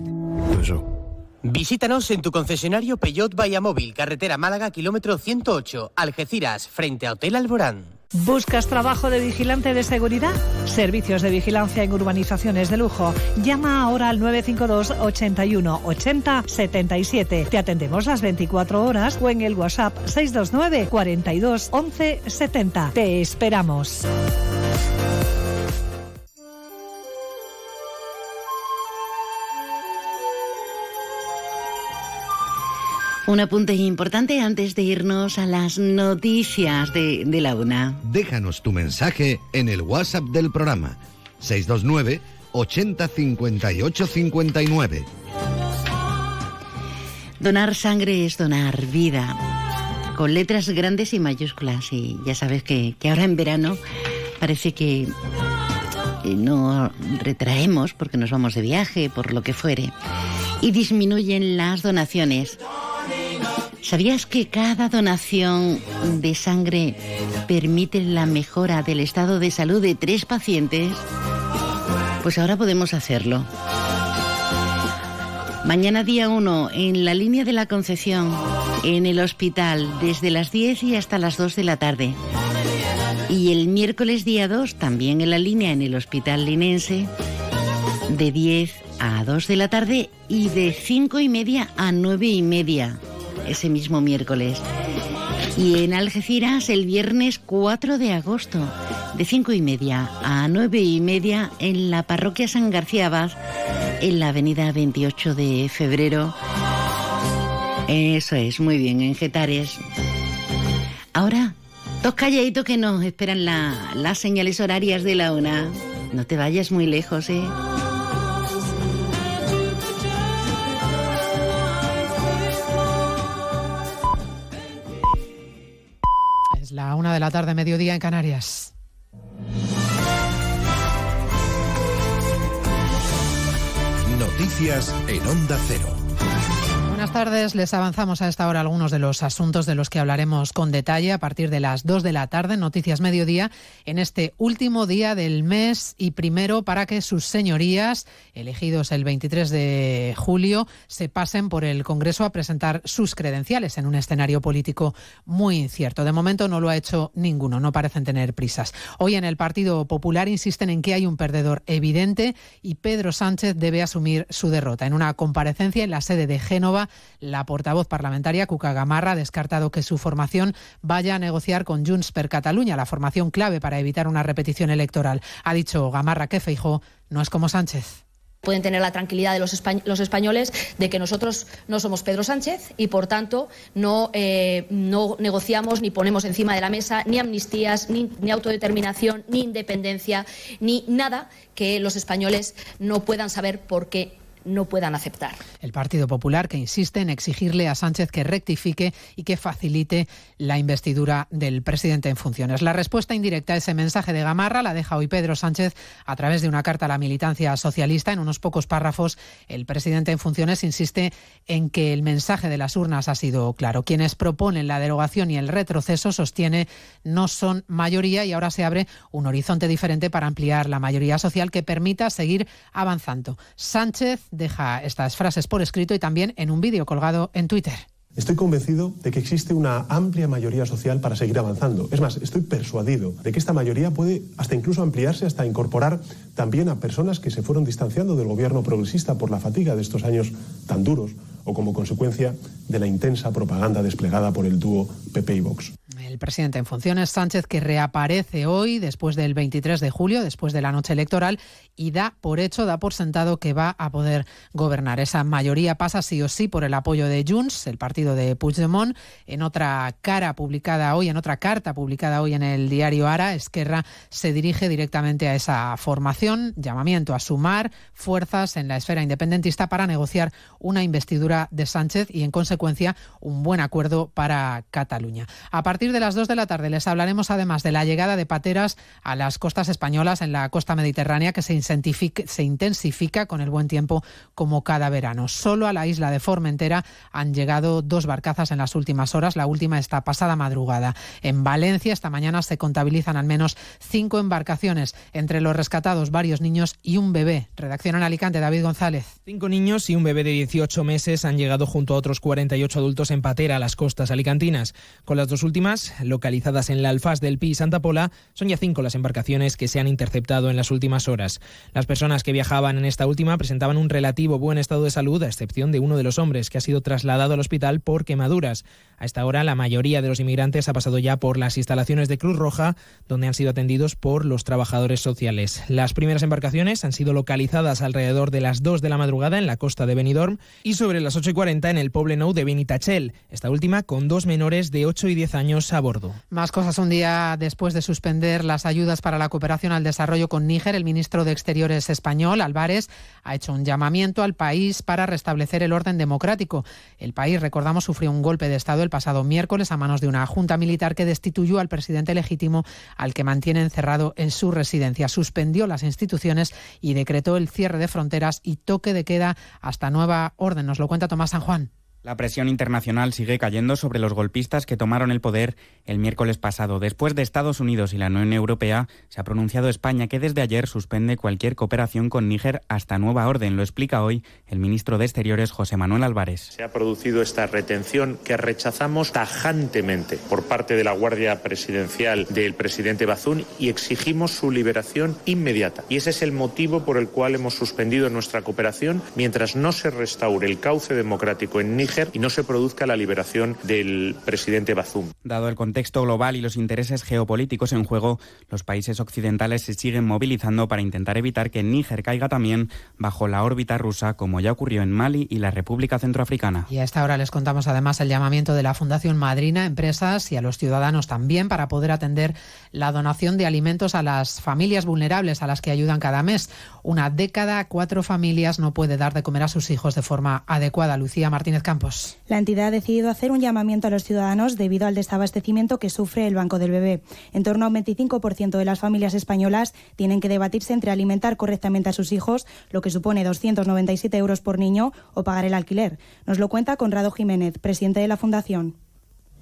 S18: Visítanos en tu concesionario Peugeot Móvil, carretera Málaga, kilómetro 108, Algeciras, frente a Hotel Alborán.
S19: ¿Buscas trabajo de vigilante de seguridad? Servicios de vigilancia en urbanizaciones de lujo. Llama ahora al 952 81 80 77. Te atendemos las 24 horas o en el WhatsApp 629 42 11 70. Te esperamos.
S3: Un apunte importante antes de irnos a las noticias de, la una.
S12: Déjanos tu mensaje en el WhatsApp del programa 629 80 58 59.
S3: Donar sangre es donar vida. Con letras grandes y mayúsculas. Y ya sabes que, que ahora en verano parece que no retraemos porque nos vamos de viaje, por lo que fuere. Y disminuyen las donaciones. ¿Sabías que cada donación de sangre permite la mejora del estado de salud de tres pacientes? Pues ahora podemos hacerlo. Mañana día 1 en la línea de la Concepción, en el hospital, desde las 10 y hasta las 2 de la tarde. Y el miércoles día 2, también en la línea en el hospital linense, de 10 a 2 de la tarde y de 5 y media a 9 y media ese mismo miércoles. Y en Algeciras el viernes 4 de agosto, de 5 y media a 9 y media, en la parroquia San García Abad, en la avenida 28 de febrero. Eso es, muy bien, en Getares. Ahora Dos calladitos que nos esperan las señales horarias de la una. No te vayas muy lejos, ¿eh?
S20: La una de la tarde, mediodía en Canarias.
S4: Noticias en Onda Cero.
S20: Buenas tardes. Les avanzamos a esta hora algunos de los asuntos de los que hablaremos con detalle a partir de las 2 de la tarde Noticias Mediodía en este último día del mes y primero para que sus señorías, elegidos el 23 de julio, se pasen por el Congreso a presentar sus credenciales en un escenario político muy incierto. De momento no lo ha hecho ninguno, no parecen tener prisas. Hoy en el Partido Popular insisten en que hay un perdedor evidente y Pedro Sánchez debe asumir su derrota. En una comparecencia en la sede de Génova, la portavoz parlamentaria Cuca Gamarra ha descartado que su formación vaya a negociar con Junts per Cataluña, la formación clave para evitar una repetición electoral. Ha dicho Gamarra que Feijó no es como Sánchez
S21: pueden tener la tranquilidad de los, españoles de que nosotros no somos Pedro Sánchez y, por tanto, no, eh, no negociamos ni ponemos encima de la mesa ni amnistías, ni, ni, autodeterminación, ni independencia, ni nada que los españoles no puedan saber por qué no puedan aceptar.
S20: El Partido Popular que insiste en exigirle a Sánchez que rectifique y que facilite la investidura del presidente en funciones. La respuesta indirecta a ese mensaje de Gamarra la deja hoy Pedro Sánchez a través de una carta a la militancia socialista. En unos pocos párrafos, el presidente en funciones insiste en que el mensaje de las urnas ha sido claro. Quienes proponen la derogación y el retroceso, sostiene, no son mayoría y ahora se abre un horizonte diferente para ampliar la mayoría social que permita seguir avanzando. Sánchez deja estas frases por escrito y también en un vídeo colgado en Twitter.
S22: Estoy convencido de que existe una amplia mayoría social para seguir avanzando. Es más, estoy persuadido de que esta mayoría puede hasta incluso ampliarse hasta incorporar también a personas que se fueron distanciando del gobierno progresista por la fatiga de estos años tan duros o como consecuencia de la intensa propaganda desplegada por el dúo PP y Vox.
S20: El presidente en funciones, Sánchez, que reaparece hoy después del 23 de julio, después de la noche electoral, y da por hecho, da por sentado que va a poder gobernar. Esa mayoría pasa sí o sí por el apoyo de Junts, el partido de Puigdemont. En otra cara publicada hoy, en otra carta publicada hoy en el diario Ara, Esquerra se dirige directamente a esa formación, llamamiento a sumar fuerzas en la esfera independentista para negociar una investidura de Sánchez y, en consecuencia, un buen acuerdo para Cataluña. A partir de las 2 de la tarde les hablaremos además de la llegada de pateras a las costas españolas en la costa mediterránea que se, se intensifica con el buen tiempo como cada verano. Solo a la isla de Formentera han llegado dos barcazas en las últimas horas, la última esta pasada madrugada. En Valencia esta mañana se contabilizan al menos cinco embarcaciones, entre los rescatados varios niños y un bebé. Redacción en Alicante, David González.
S23: Cinco niños y un bebé de 18 meses han llegado junto a otros 48 adultos en patera a las costas alicantinas. Con las dos últimas localizadas en la Alfaz del Pi y Santa Pola, son ya cinco las embarcaciones que se han interceptado en las últimas horas. Las personas que viajaban en esta última presentaban un relativo buen estado de salud, a excepción de uno de los hombres que ha sido trasladado al hospital por quemaduras. A esta hora, la mayoría de los inmigrantes ha pasado ya por las instalaciones de Cruz Roja, donde han sido atendidos por los trabajadores sociales. Las primeras embarcaciones han sido localizadas alrededor de las 2 de la madrugada en la costa de Benidorm y sobre las 8 y 40 en el Nou de Benitachel, esta última con dos menores de 8 y 10 años a bordo.
S20: Más cosas. Un día después de suspender las ayudas para la cooperación al desarrollo con Níger, el ministro de Exteriores español, Álvarez, ha hecho un llamamiento al país para restablecer el orden democrático. El país, recordamos, sufrió un golpe de Estado el pasado miércoles a manos de una junta militar que destituyó al presidente legítimo al que mantiene encerrado en su residencia. Suspendió las instituciones y decretó el cierre de fronteras y toque de queda hasta nueva orden. Nos lo cuenta Tomás San Juan.
S24: La presión internacional sigue cayendo sobre los golpistas que tomaron el poder el miércoles pasado. Después de Estados Unidos y la Unión Europea, se ha pronunciado España que desde ayer suspende cualquier cooperación con Níger hasta nueva orden. Lo explica hoy el ministro de Exteriores, José Manuel Álvarez.
S25: Se ha producido esta retención que rechazamos tajantemente por parte de la Guardia Presidencial del presidente Bazún y exigimos su liberación inmediata. Y ese es el motivo por el cual hemos suspendido nuestra cooperación mientras no se restaure el cauce democrático en Níger Níger y no se produzca la liberación del presidente Bazoum.
S24: Dado el contexto global y los intereses geopolíticos en juego, los países occidentales se siguen movilizando para intentar evitar que Níger caiga también bajo la órbita rusa, como ya ocurrió en Mali y la República Centroafricana.
S20: Y a esta hora les contamos además el llamamiento de la Fundación Madrina a empresas y a los ciudadanos también para poder atender la donación de alimentos a las familias vulnerables a las que ayudan cada mes. Una década, cuatro familias no puede dar de comer a sus hijos de forma adecuada. Lucía Martínez Campos.
S26: La entidad ha decidido hacer un llamamiento a los ciudadanos debido al desabastecimiento que sufre el Banco del Bebé. En torno a un 25% de las familias españolas tienen que debatirse entre alimentar correctamente a sus hijos, lo que supone 297 euros por niño, o pagar el alquiler. Nos lo cuenta Conrado Jiménez, presidente de la Fundación.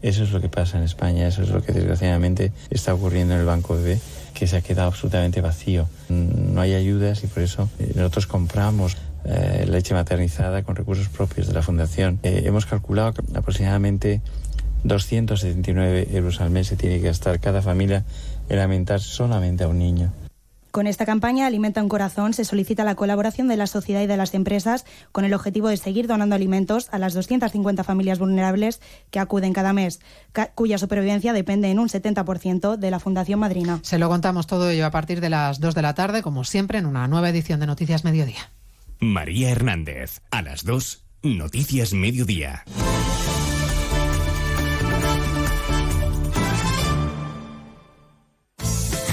S27: Eso es lo que pasa en España, eso es lo que desgraciadamente está ocurriendo en el Banco Bebé, que se ha quedado absolutamente vacío. No hay ayudas y por eso eh, nosotros compramos eh, leche maternizada con recursos propios de la Fundación. Eh, hemos calculado que aproximadamente 279 euros al mes se tiene que gastar cada familia en alimentar solamente a un niño.
S26: Con esta campaña Alimenta un Corazón se solicita la colaboración de la sociedad y de las empresas con el objetivo de seguir donando alimentos a las 250 familias vulnerables que acuden cada mes, cuya supervivencia depende en un 70% de la Fundación Madrina.
S20: Se lo contamos todo ello a partir de las 2 de la tarde, como siempre, en una nueva edición de Noticias Mediodía.
S28: María Hernández, a las 2, Noticias Mediodía.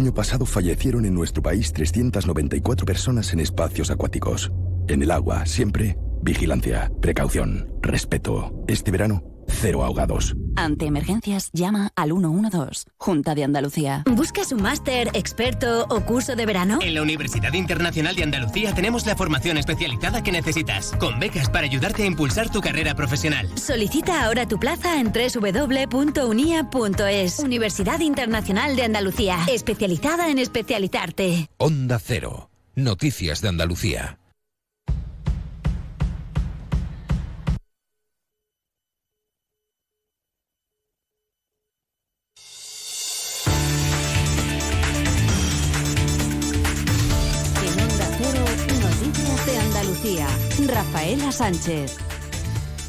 S29: Año pasado fallecieron en nuestro país 394 personas en espacios acuáticos. En el agua, siempre, vigilancia, precaución, respeto. Este verano, cero ahogados.
S30: Ante emergencias, llama al 112, Junta de Andalucía.
S31: ¿Buscas un máster, experto o curso de verano?
S32: En la Universidad Internacional de Andalucía tenemos la formación especializada que necesitas, con becas para ayudarte a impulsar tu carrera profesional.
S31: Solicita ahora tu plaza en www.unia.es. Universidad Internacional de Andalucía, especializada en especializarte.
S28: Onda Cero, Noticias de Andalucía.
S2: Andalucía. Rafaela Sánchez.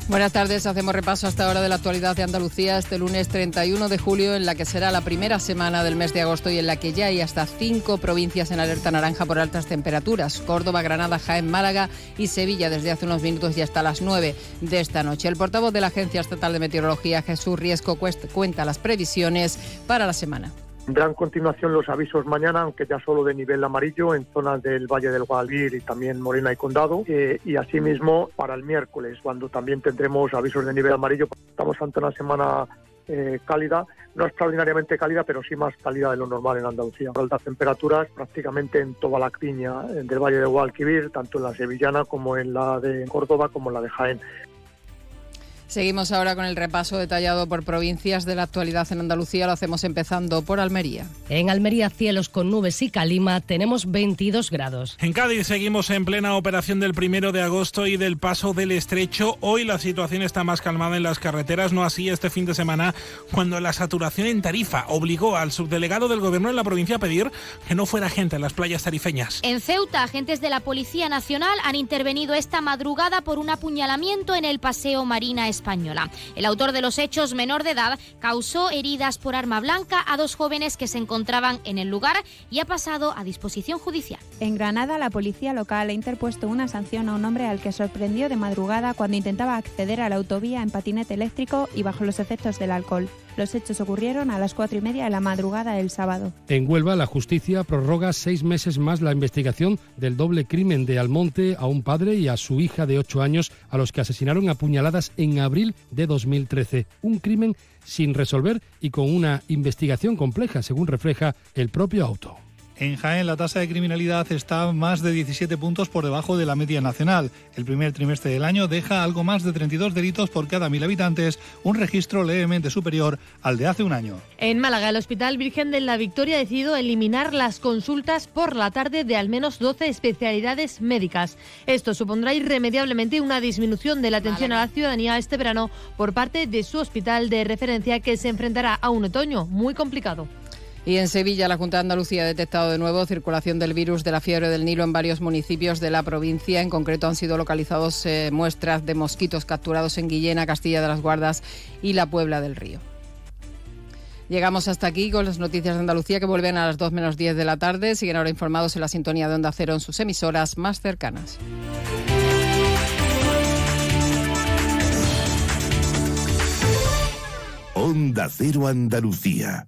S33: Buenas tardes, hacemos repaso hasta ahora de la actualidad de Andalucía este lunes 31 de julio, en la que será la primera semana del mes de agosto y en la que ya hay hasta cinco provincias en alerta naranja por altas temperaturas. Córdoba, Granada, Jaén, Málaga y Sevilla desde hace unos minutos y hasta las 9 de esta noche. El portavoz de la Agencia Estatal de Meteorología, Jesús Riesco, cuenta las previsiones para la semana.
S34: Tendrán continuación los avisos mañana, aunque ya solo de nivel amarillo en zonas del Valle del Guadalquivir y también Morena y Condado. Eh, y asimismo para el miércoles, cuando también tendremos avisos de nivel amarillo. Estamos ante una semana eh, cálida, no extraordinariamente cálida, pero sí más cálida de lo normal en Andalucía. Altas temperaturas prácticamente en toda la piña del Valle del Guadalquivir, tanto en la sevillana como en la de Córdoba como en la de Jaén.
S33: Seguimos ahora con el repaso detallado por provincias de la actualidad en Andalucía. Lo hacemos empezando por Almería.
S35: En Almería, cielos con nubes y calima, tenemos 22 grados.
S8: En Cádiz seguimos en plena operación del primero de agosto y del paso del estrecho. Hoy la situación está más calmada en las carreteras, no así este fin de semana, cuando la saturación en Tarifa obligó al subdelegado del gobierno en la provincia a pedir que no fuera gente en las playas tarifeñas.
S21: En Ceuta, agentes de la Policía Nacional han intervenido esta madrugada por un apuñalamiento en el Paseo Marina El autor de los hechos, menor de edad, causó heridas por arma blanca a dos jóvenes que se encontraban en el lugar y ha pasado a disposición judicial.
S36: En Granada, la policía local ha interpuesto una sanción a un hombre al que sorprendió de madrugada cuando intentaba acceder a la autovía en patinete eléctrico y bajo los efectos del alcohol. Los hechos ocurrieron a las cuatro y media de la madrugada del sábado.
S37: En Huelva, la justicia prorroga seis meses más la investigación del doble crimen de Almonte a un padre y a su hija de ocho años, a los que asesinaron a puñaladas en abril de 2013. Un crimen sin resolver y con una investigación compleja, según refleja el propio auto.
S27: En Jaén la tasa de criminalidad está más de 17 puntos por debajo de la media nacional. El primer trimestre del año deja algo más de 32 delitos por cada mil habitantes, un registro levemente superior al de hace un año.
S38: En Málaga, el Hospital Virgen de la Victoria ha decidido eliminar las consultas por la tarde de al menos 12 especialidades médicas. Esto supondrá irremediablemente una disminución de la atención a la ciudadanía este verano por parte de su hospital de referencia que se enfrentará a un otoño muy complicado.
S33: Y en Sevilla, la Junta de Andalucía ha detectado de nuevo circulación del virus de la fiebre del Nilo en varios municipios de la provincia. En concreto, han sido localizados eh, muestras de mosquitos capturados en Guillena, Castilla de las Guardas y la Puebla del Río. Llegamos hasta aquí con las noticias de Andalucía que vuelven a las 2 menos 10 de la tarde. Siguen ahora informados en la sintonía de Onda Cero en sus emisoras más cercanas.
S39: Onda Cero Andalucía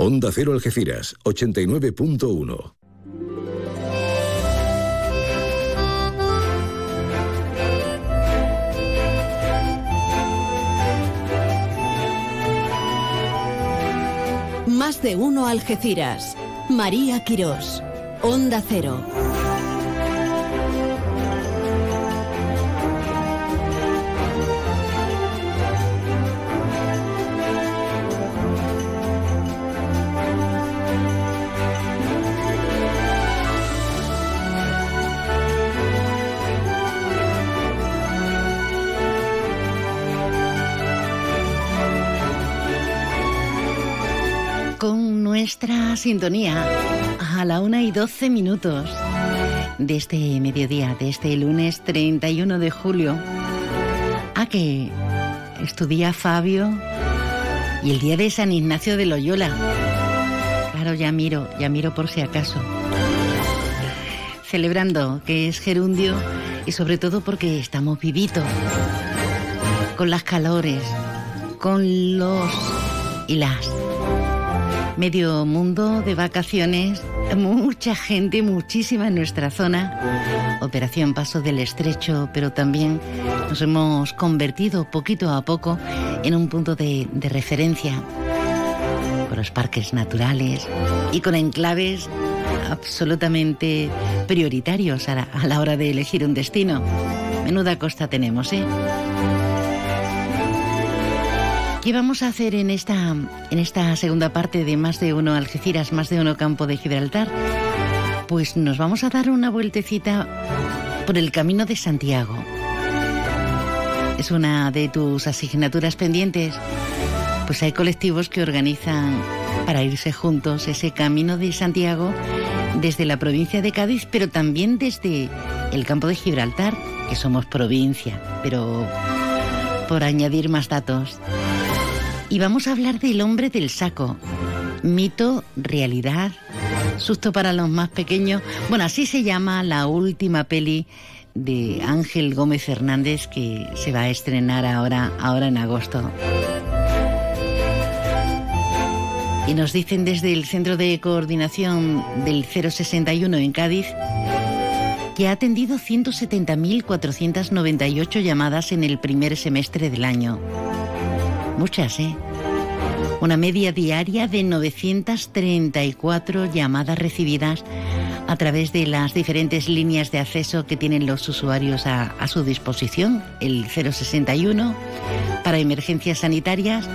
S39: Onda Cero Algeciras, 89.1.
S2: Más de uno Algeciras. María Quirós. Onda Cero.
S3: Con nuestra sintonía a la una y 12 minutos de este mediodía, de este lunes 31 de julio. A que estudia Fabio y el día de San Ignacio de Loyola. Claro, ya miro, ya miro por si acaso. Celebrando que es gerundio y sobre todo porque estamos vivitos, con las calores, con los y las medio mundo de vacaciones, mucha gente, muchísima en nuestra zona. Operación Paso del Estrecho, pero también nos hemos convertido poquito a poco en un punto de, referencia con los parques naturales y con enclaves absolutamente prioritarios a la, a la hora de elegir un destino. Menuda costa tenemos, ¿eh? ¿Qué vamos a hacer en esta, en esta segunda parte de Más de Uno Algeciras, Más de Uno Campo de Gibraltar? Pues nos vamos a dar una vueltecita por el Camino de Santiago. ¿Es una de tus asignaturas pendientes? Pues hay colectivos que organizan para irse juntos ese Camino de Santiago desde la provincia de Cádiz, pero también desde el campo de Gibraltar, que somos provincia, pero por añadir más datos. Y vamos a hablar del hombre del saco. Mito, realidad, susto para los más pequeños. Bueno, así se llama la última peli de Ángel Gómez Hernández que se va a estrenar ahora, ahora en agosto. Y nos dicen desde el Centro de Coordinación del 061 en Cádiz que ha atendido 170.498 llamadas en el primer semestre del año. Muchas, ¿eh? Una media diaria de 934 llamadas recibidas a través de las diferentes líneas de acceso que tienen los usuarios a, su disposición, el 061 para emergencias sanitarias,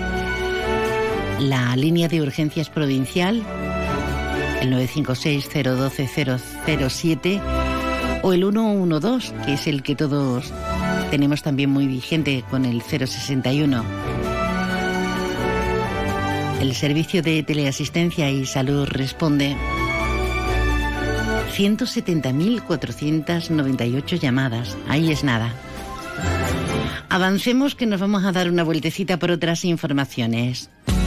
S3: la línea de urgencias provincial, el 956-012-007 o el 112, que es el que todos tenemos también muy vigente con el 061 El servicio de teleasistencia y salud responde 170.498 llamadas. Ahí es nada. Avancemos que nos vamos a dar una vueltecita por otras informaciones.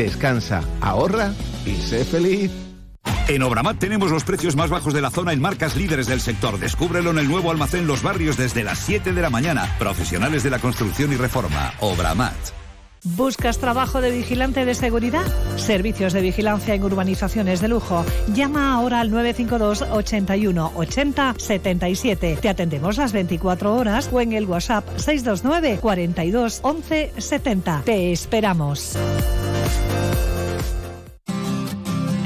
S40: Descansa, ahorra y sé feliz.
S9: En Obramat tenemos los precios más bajos de la zona en marcas líderes del sector. Descúbrelo en el nuevo almacén Los Barrios desde las 7 de la mañana. Profesionales de la construcción y reforma. Obramat.
S41: ¿Buscas trabajo de vigilante de seguridad? Servicios de vigilancia en urbanizaciones de lujo. Llama ahora al 952 81 80 77. Te atendemos las 24 horas o en el WhatsApp 629 42 11 70. Te esperamos.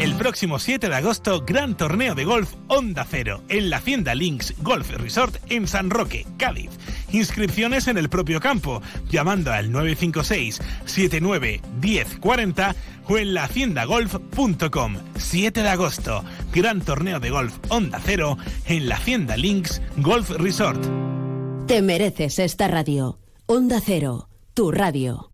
S8: El próximo 7 de agosto, gran torneo de golf Onda Cero en la Hacienda Links Golf Resort en San Roque, Cádiz. Inscripciones en el propio campo, llamando al 956 79 10 40 o en lahaciendagolf.com. 7 de agosto, gran torneo de golf Onda Cero en la Hacienda Links Golf Resort.
S2: Te mereces esta radio. Onda Cero, tu radio.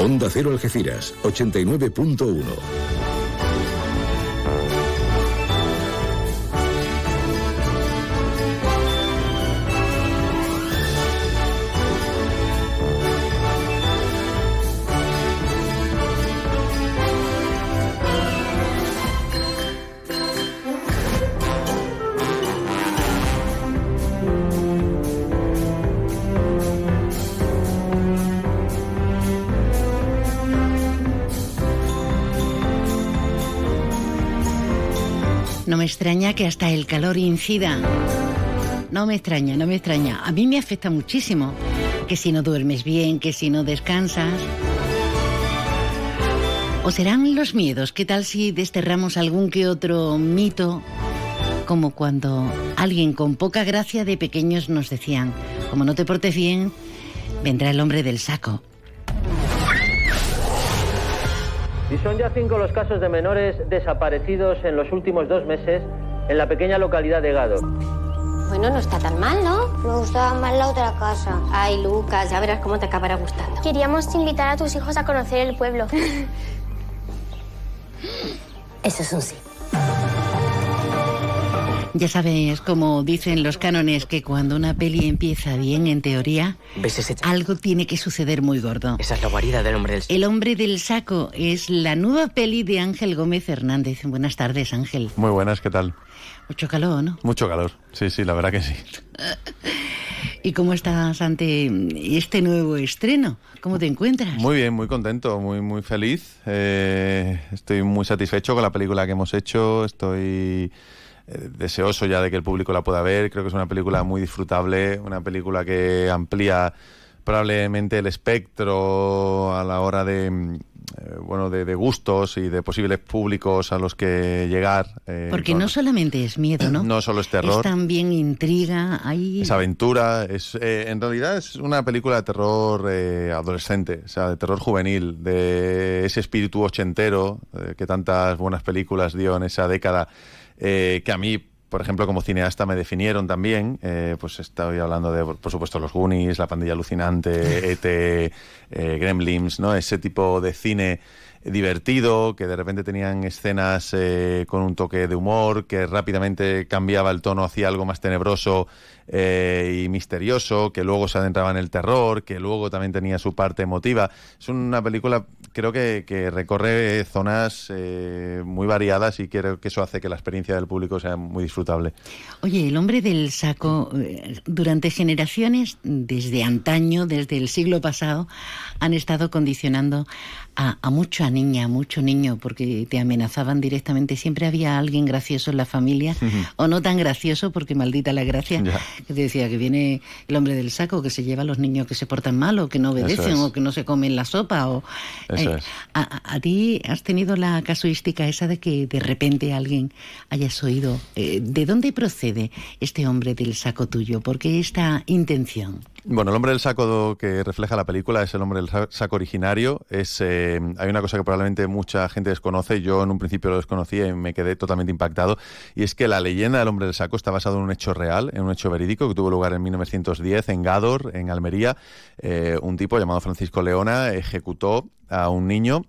S39: Onda Cero Algeciras, 89.1.
S3: me extraña que hasta el calor incida. No me extraña, no me extraña. A mí me afecta muchísimo. Que si no duermes bien, que si no descansas. ¿O serán los miedos? ¿Qué tal si desterramos algún que otro mito? Como cuando alguien con poca gracia de pequeños nos decían, como no te portes bien, vendrá el hombre del saco.
S42: Y son ya cinco los casos de menores desaparecidos en los últimos dos meses en la pequeña localidad de Gado.
S43: Bueno, no está tan mal, ¿no?
S44: Me gustaba más la otra casa.
S43: Ay, Lucas, ya verás cómo te acabará gustando.
S44: Queríamos invitar a tus hijos a conocer el pueblo.
S43: Eso es un sí.
S3: Ya sabes, como dicen los cánones, que cuando una peli empieza bien, en teoría,
S42: ¿Ves ese
S3: algo tiene que suceder muy gordo.
S42: Esa es la guarida del hombre del
S3: El hombre del saco es la nueva peli de Ángel Gómez Hernández. Buenas tardes, Ángel.
S45: Muy buenas, ¿qué tal?
S3: Mucho calor, ¿no?
S45: Mucho calor, sí, sí, la verdad que sí.
S3: ¿Y cómo estás ante este nuevo estreno? ¿Cómo te encuentras?
S45: Muy bien, muy contento, muy, muy feliz. Eh, estoy muy satisfecho con la película que hemos hecho. Estoy deseoso ya de que el público la pueda ver. Creo que es una película muy disfrutable, una película que amplía probablemente el espectro a la hora de, bueno, de, gustos y de posibles públicos a los que llegar.
S3: Porque no solamente es miedo, ¿no?
S45: No solo es terror.
S3: Es también intriga, hay...
S45: Es aventura, es, en realidad es una película de terror adolescente, o sea, de terror juvenil, de ese espíritu ochentero que tantas buenas películas dio en esa década, que a mí por ejemplo, como cineasta me definieron también. Eh, pues estoy hablando de, por supuesto, los Goonies, La Pandilla Alucinante, E.T., eh, Gremlins, ¿no? Ese tipo de cine divertido, que de repente tenían escenas eh, con un toque de humor, que rápidamente cambiaba el tono hacia algo más tenebroso y misterioso, que luego se adentraba en el terror, que luego también tenía su parte emotiva. Es una película creo que, recorre zonas eh, muy variadas y creo que eso hace que la experiencia del público sea muy disfrutable.
S3: Oye, el hombre del saco, eh, durante generaciones, desde antaño, desde el siglo pasado, han estado condicionando a, a mucha niña, a mucho niño, porque te amenazaban directamente. Siempre había alguien gracioso en la familia, o no tan gracioso, porque maldita la gracia, que te decía que viene el hombre del saco, que se lleva a los niños que se portan mal, o que no obedecen, o que no se comen la sopa, o eh, a, ti has tenido la casuística esa de que de repente alguien hayas oído. Eh, ¿De dónde procede este hombre del saco tuyo? ¿Por qué esta intención?
S45: Bueno, el hombre del saco que refleja la película es el hombre del saco originario. Es, eh, hay una cosa que probablemente mucha gente desconoce. Yo en un principio lo desconocía y me quedé totalmente impactado. Y es que la leyenda del hombre del saco está basada en un hecho real, en un hecho verídico que tuvo lugar en 1910 en Gádor, en Almería. un tipo llamado Francisco Leona ejecutó a un niño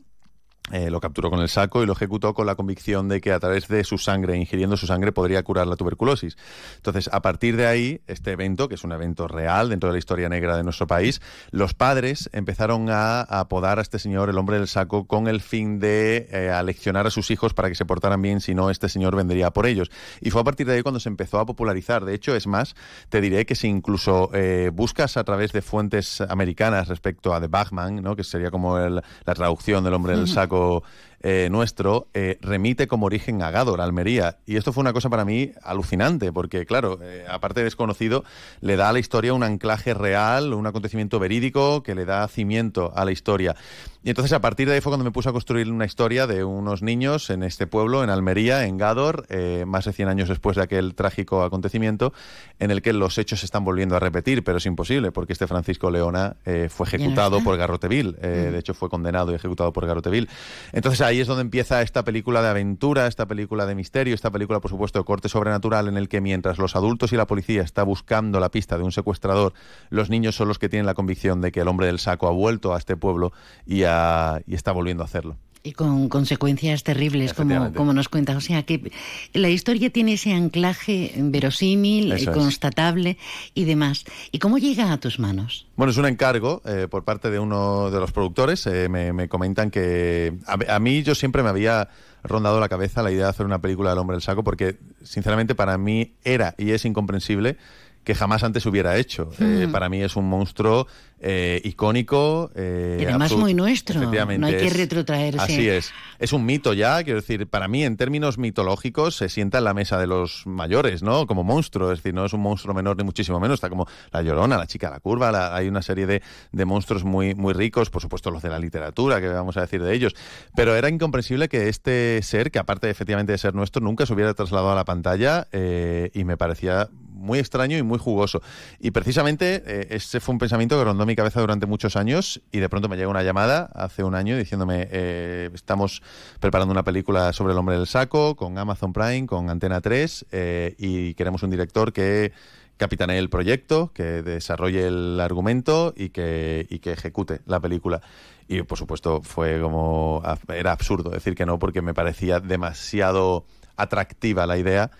S45: eh, lo capturó con el saco y lo ejecutó con la convicción de que a través de su sangre, ingiriendo su sangre, podría curar la tuberculosis. Entonces, a partir de ahí, este evento, que es un evento real dentro de la historia negra de nuestro país, los padres empezaron a, apodar a este señor el hombre del saco con el fin de eh, aleccionar a sus hijos para que se portaran bien, si no, este señor vendría por ellos. Y fue a partir de ahí cuando se empezó a popularizar. De hecho, es más, te diré que si incluso eh, buscas a través de fuentes americanas respecto a The Bachman, ¿no? que sería como la traducción del hombre del saco, 个 eh, nuestro eh, remite como origen a Gádor, Almería. Y esto fue una cosa para mí alucinante, porque claro, eh, aparte de desconocido, le da a la historia un anclaje real, un acontecimiento verídico que le da cimiento a la historia. Y entonces a partir de ahí fue cuando me puse a construir una historia de unos niños en este pueblo, en Almería, en Gádor, más de 100 años después de aquel trágico acontecimiento, en el que los hechos se están volviendo a repetir, pero es imposible, porque este Francisco Leona fue ejecutado por Garroteville, de hecho fue condenado y ejecutado por Garroteville. Entonces ahí es donde empieza esta película de aventura, esta película de misterio, esta película, por supuesto, de corte sobrenatural, en el que mientras los adultos y la policía está buscando la pista de un secuestrador, los niños son los que tienen la convicción de que el hombre del saco ha vuelto a este pueblo y, y está volviendo a hacerlo.
S3: Y con consecuencias terribles, como, como nos cuenta. O sea, que la historia tiene ese anclaje verosímil, constatable y demás. ¿Y cómo llega a tus manos?
S45: Bueno, es un encargo eh, por parte de uno de los productores. Eh, me, comentan que a, mí yo siempre me había rondado la cabeza la idea de hacer una película del hombre del saco porque, sinceramente, para mí era y es incomprensible que jamás antes hubiera hecho. Eh, para mí es un monstruo eh, icónico.
S3: Eh, y además muy nuestro. No hay que retrotraerse.
S45: Así es. Es un mito ya, quiero decir, para mí en términos mitológicos se sienta en la mesa de los mayores, ¿no? Como monstruo, es decir, no es un monstruo menor ni muchísimo menos, está como la llorona, la chica la curva, hay una serie de, de, monstruos muy, muy ricos, por supuesto los de la literatura, que vamos a decir de ellos, pero era incomprensible que este ser, que aparte efectivamente de ser nuestro, nunca se hubiera trasladado a la pantalla eh, y me parecía muy extraño y muy jugoso. Y precisamente eh, ese fue un pensamiento que rondó mi cabeza durante muchos años y de pronto me llega una llamada hace un año diciéndome, eh, estamos preparando una película sobre el hombre del saco con Amazon Prime, con Antena 3 eh, y queremos un director que capitanee el proyecto, que desarrolle el argumento y que, y que ejecute la película. Y por supuesto fue como, era absurdo decir que no porque me parecía demasiado atractiva la idea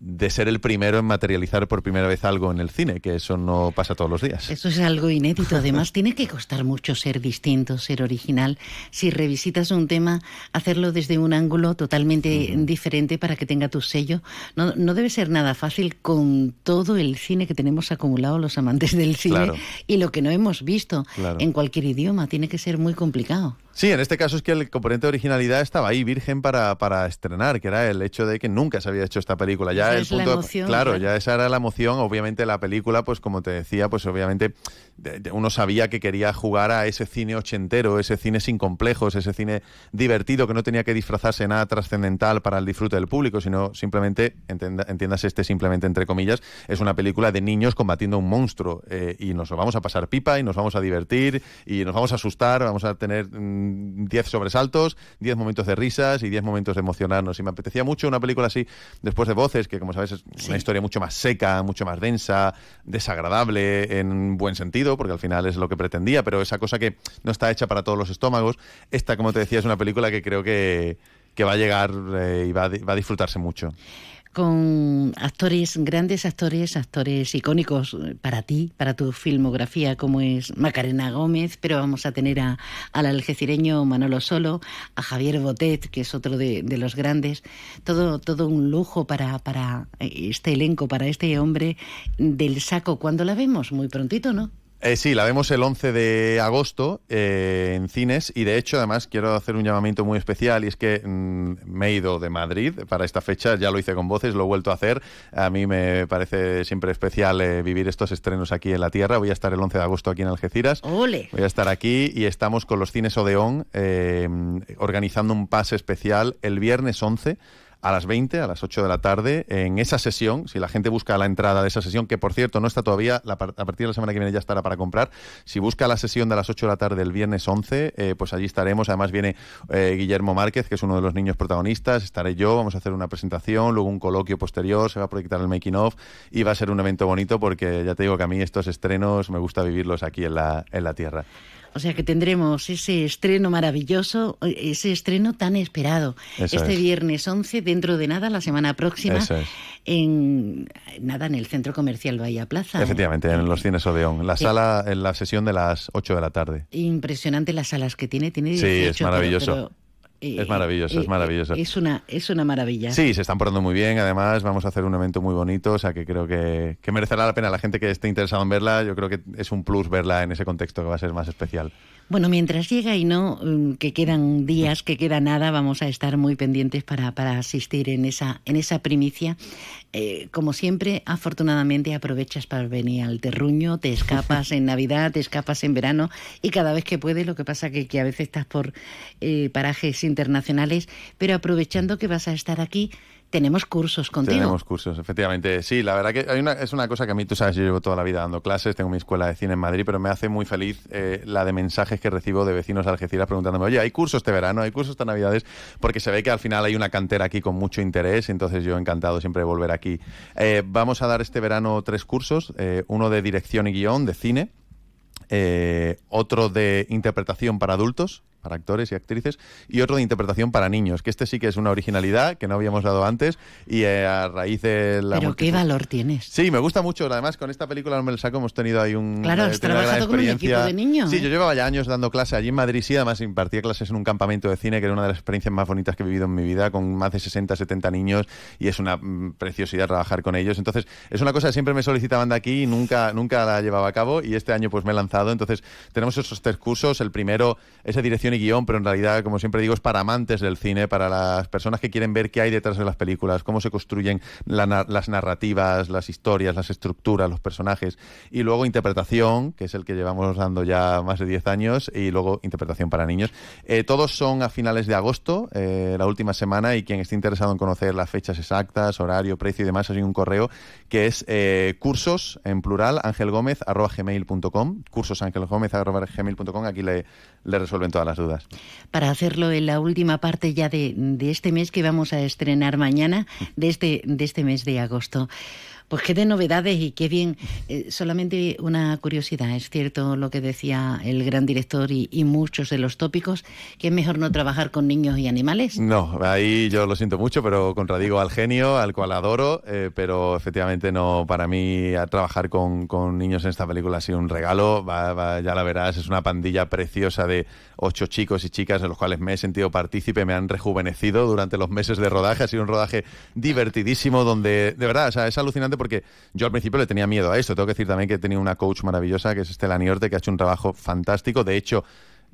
S45: de ser el primero en materializar por primera vez algo en el cine, que eso no pasa todos los días.
S3: Eso es algo inédito. Además, tiene que costar mucho ser distinto, ser original. Si revisitas un tema, hacerlo desde un ángulo totalmente diferente para que tenga tu sello. No, no, debe ser nada fácil con todo el cine que tenemos acumulado los amantes del cine y lo que no hemos visto en cualquier idioma. Tiene que ser muy complicado.
S45: Sí, en este caso es que el componente de originalidad estaba ahí, virgen para, para estrenar, que era el hecho de que nunca se había hecho esta película. Ya el punto,
S3: emoción,
S45: claro,
S3: claro.
S45: ya esa era la emoción. Obviamente la película, pues como te decía, pues obviamente de- de- uno sabía que quería jugar a ese cine ochentero, ese cine sin complejos, ese cine divertido que no tenía que disfrazarse nada trascendental para el disfrute del público, sino simplemente, entienda- entiéndase este simplemente entre comillas, es una película de niños combatiendo a un monstruo eh, y nos lo vamos a pasar pipa y nos vamos a divertir y nos vamos a asustar, vamos a tener mm, 10 sobresaltos, 10 momentos de risas y 10 momentos de emocionarnos. Y me apetecía mucho una película así, después de Voces, que como sabes es una historia mucho más seca, mucho más densa, desagradable en buen sentido, porque al final es lo que pretendía, pero esa cosa que no está hecha para todos los estómagos. Esta, como te decía, es una película que creo que, que va a llegar eh, y va a, va a disfrutarse mucho.
S3: Con actores, grandes actores, actores icónicos para ti, para tu filmografía, como es Macarena Gómez, pero vamos a tener a, al algecireño Manolo Solo, a Javier Botet, que es otro de, los grandes, todo, todo un lujo para, para este elenco, para este hombre del saco. ¿Cuándo la vemos? Muy prontito, ¿no?
S45: Eh, sí, la vemos el 11 de agosto eh, en cines y de hecho además quiero hacer un llamamiento muy especial y es que mm, me he ido de Madrid para esta fecha, ya lo hice con voces, lo he vuelto a hacer. A mí me parece siempre especial eh, vivir estos estrenos aquí en la tierra. Voy a estar el 11 de agosto aquí en Algeciras.
S3: ¡Ole!
S45: Voy a estar aquí y estamos con los cines Odeón eh, organizando un pase especial el viernes 11 a las 20, a las 8 de la tarde, en esa sesión, si la gente busca la entrada de esa sesión, que por cierto no está todavía, la a partir de la semana que viene ya estará para comprar, si busca la sesión de las 8 de la tarde el viernes 11, eh, pues allí estaremos, además viene eh, Guillermo Márquez, que es uno de los niños protagonistas, estaré yo, vamos a hacer una presentación, luego un coloquio posterior, se va a proyectar el making of y va a ser un evento bonito porque ya te digo que a mí estos estrenos me gusta vivirlos aquí en la, en la tierra.
S3: O sea que tendremos ese estreno maravilloso, ese estreno tan esperado.
S45: Eso
S3: este
S45: es.
S3: viernes 11, dentro de nada, la semana próxima,
S45: Eso es.
S3: en nada en el Centro Comercial Bahía Plaza.
S45: Efectivamente, en los cines Odeón. La
S3: Sí.
S45: sala, en la sesión de las 8 de la tarde.
S3: Impresionante las salas que tiene, tiene
S45: Sí,
S3: 18,
S45: es
S3: pero-
S45: maravilloso.
S3: pero, eh,
S45: Es maravilloso, es
S3: eh,
S45: maravilloso.
S3: Es una, es una maravilla.
S45: Sí, se están portando muy bien. Además, vamos a hacer un evento muy bonito. O sea, que creo que, que merecerá la pena. La gente que esté interesada en verla, yo creo que es un plus verla en ese contexto que va a ser más especial.
S3: Bueno, mientras llega y no, mm, que quedan días, que queda nada, vamos a estar muy pendientes para, para asistir en esa, en esa primicia. Eh, como siempre, afortunadamente aprovechas para venir al terruño, te escapas en Navidad, te escapas en verano y cada vez que puedes, lo que pasa que, que a veces estás por eh, parajes internacionales, pero aprovechando que vas a estar aquí, tenemos cursos contigo.
S45: Tenemos cursos, efectivamente. Sí, la verdad que hay una, es una cosa que a mí, tú sabes, yo llevo toda la vida dando clases, tengo mi escuela de cine en Madrid, pero me hace muy feliz eh, la de mensajes que recibo de vecinos de Algeciras preguntándome, oye, ¿hay cursos este verano? ¿Hay cursos esta Navidades? Porque se ve que al final hay una cantera aquí con mucho interés, entonces yo encantado siempre de volver aquí. Eh, vamos a dar este verano tres cursos, eh, uno de dirección y guion, de cine, eh, otro de interpretación para adultos, para actores y actrices, y otro de interpretación para niños, que este sí que es una originalidad que no habíamos dado antes y eh, a raíz de la...
S3: Pero qué
S45: multitud-
S3: valor tienes.
S45: Sí, me gusta mucho. Además, con esta película no me el saco, hemos tenido ahí un.
S3: Claro,
S45: eh,
S3: has
S45: tenido una gran
S3: trabajado con un equipo de niños,
S45: Sí,
S3: ¿eh?
S45: yo llevaba ya años dando clase allí en Madrid, sí, además impartía clases en un campamento de cine, que era una de las experiencias más bonitas que he vivido en mi vida, con más de 60, 70 niños, y es una mm, preciosidad trabajar con ellos. Entonces, es una cosa que siempre me solicitaban de aquí y nunca, nunca la llevaba a cabo, y este año pues me he lanzado. Entonces, tenemos esos tres cursos. El primero es de dirección y guion, pero en realidad, como siempre digo, es para amantes del cine, para las personas que quieren ver qué hay detrás de las películas, cómo se construyen la las narrativas, las historias, las estructuras, los personajes. Y luego interpretación, que es el que llevamos dando ya más de 10 años, y luego interpretación para niños. Eh, todos son a finales de agosto, eh, la última semana, y quien esté interesado en conocer las fechas exactas, horario, precio y demás, hay un correo que es eh, cursos, en plural, angelgomez, arroba gmail.com, cursos angelgomez, arroba gmail.com, aquí le, le resuelven todas las dudas.
S3: para hacerlo en la última parte ya de, de este mes que vamos a estrenar mañana, de este, de este mes de agosto. Pues qué de novedades y qué bien. Eh, solamente una curiosidad, es cierto lo que decía el gran director y, muchos de los tópicos, que es mejor no trabajar con niños y animales.
S45: No, ahí yo lo siento mucho, pero contradigo al genio, al cual adoro, eh, pero efectivamente no, para mí a trabajar con, niños en esta película ha sido un regalo, va- ya la verás, es una pandilla preciosa de ocho chicos y chicas de los cuales me he sentido partícipe, me han rejuvenecido durante los meses de rodaje, ha sido un rodaje divertidísimo donde, de verdad, es alucinante porque yo al principio le tenía miedo a esto, tengo que decir también que he tenido una coach maravillosa que es Estela Niorte, que ha hecho un trabajo fantástico, de hecho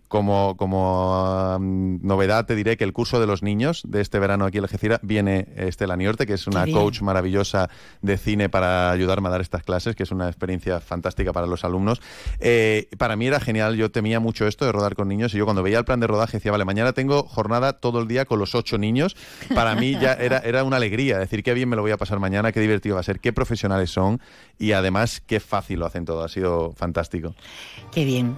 S45: como, como um, novedad te diré que el curso de los niños de este verano aquí en Algeciras viene Estela Niorte, que es una coach maravillosa de cine para ayudarme a dar estas clases, que es una experiencia fantástica para los alumnos. Eh, para mí era genial, yo temía mucho esto de rodar con niños y yo cuando veía el plan de rodaje decía, vale, mañana tengo jornada todo el día con los ocho niños. Para mí ya era, era una alegría decir qué bien me lo voy a pasar mañana, qué divertido va a ser, qué profesionales son y además qué fácil lo hacen todo. Ha sido fantástico.
S3: Qué bien.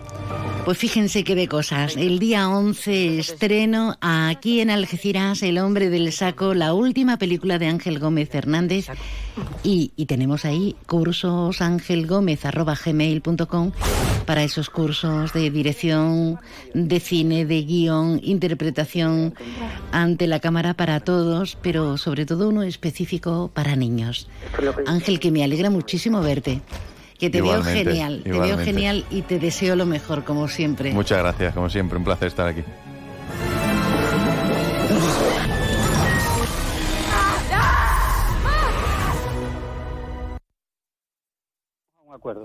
S3: Pues fíjense qué de cosas. El día 11 estreno aquí en Algeciras El hombre del saco, la última película de Ángel Gómez Hernández. Y, y tenemos ahí cursos angelgomez.gmail.com para esos cursos de dirección, de cine, de guion, interpretación ante la cámara para todos, pero sobre todo uno específico para niños. Ángel, que me alegra muchísimo verte. Que te veo
S45: Igualmente,
S3: genial, te veo genial y te deseo lo mejor, como siempre.
S45: Muchas gracias, como siempre, un placer estar aquí.
S46: Un acuerdo.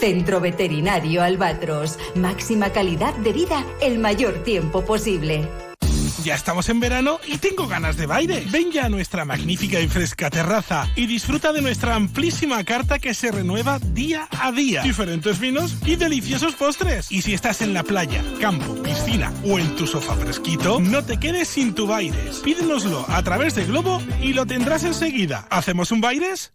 S47: Centro Veterinario Albatros. Máxima calidad de vida el mayor tiempo posible.
S8: Ya estamos en verano y tengo ganas de baile. Ven ya a nuestra magnífica y fresca terraza y disfruta de nuestra amplísima carta que se renueva día a día. Diferentes vinos y deliciosos postres. Y si estás en la playa, campo, piscina o en tu sofá fresquito, no te quedes sin tu Baires. Pídenoslo a través de Globo y lo tendrás enseguida. ¿Hacemos un Baires?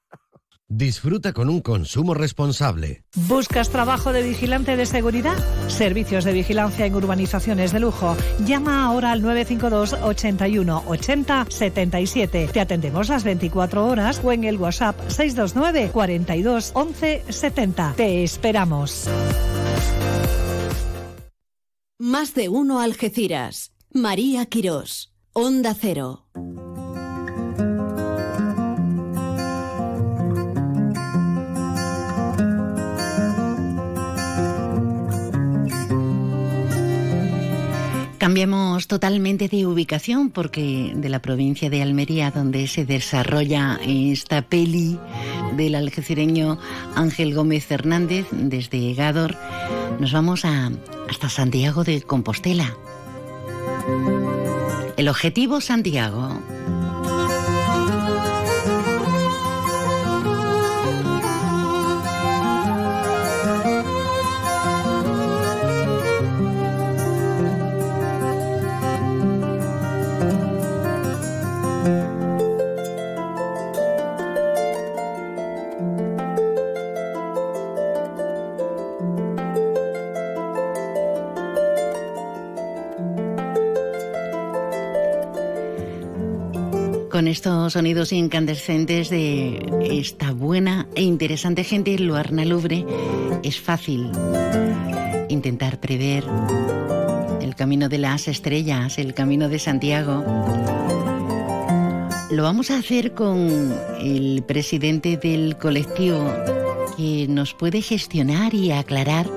S12: Disfruta con un consumo responsable.
S41: ¿Buscas trabajo de vigilante de seguridad? Servicios de vigilancia en urbanizaciones de lujo. Llama ahora al 952 81 80 77. Te atendemos las 24 horas o en el WhatsApp 629 42 11 70. Te esperamos.
S2: Más de uno Algeciras. María Quirós. Onda Cero.
S3: Cambiamos totalmente de ubicación porque de la provincia de Almería, donde se desarrolla esta peli del algecireño Ángel Gómez Hernández, desde Gádor, nos vamos a, hasta Santiago de Compostela. El objetivo Santiago. Con estos sonidos incandescentes de esta buena e interesante gente, Luarna Lubre, es fácil intentar prever el camino de las estrellas, el camino de Santiago. Lo vamos a hacer con el presidente del colectivo que nos puede gestionar y aclarar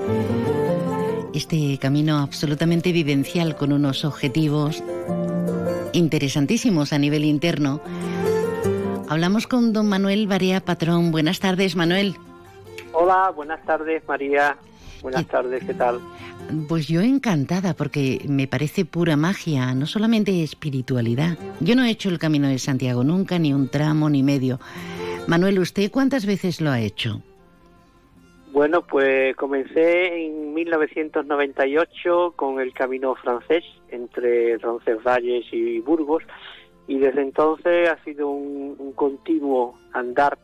S3: este camino absolutamente vivencial con unos objetivos interesantísimos a nivel interno. Hablamos con don Manuel Barea Patrón. Buenas tardes, Manuel.
S48: Hola, buenas tardes, María. Buenas tardes, ¿qué tal?
S3: Pues yo encantada porque me parece pura magia, no solamente espiritualidad. Yo no he hecho el Camino de Santiago nunca, ni un tramo, ni medio. Manuel, ¿usted cuántas veces lo ha hecho?
S48: Bueno, pues comencé en 1998 con el camino francés entre Roncesvalles y Burgos Y desde entonces ha sido un, un continuo andar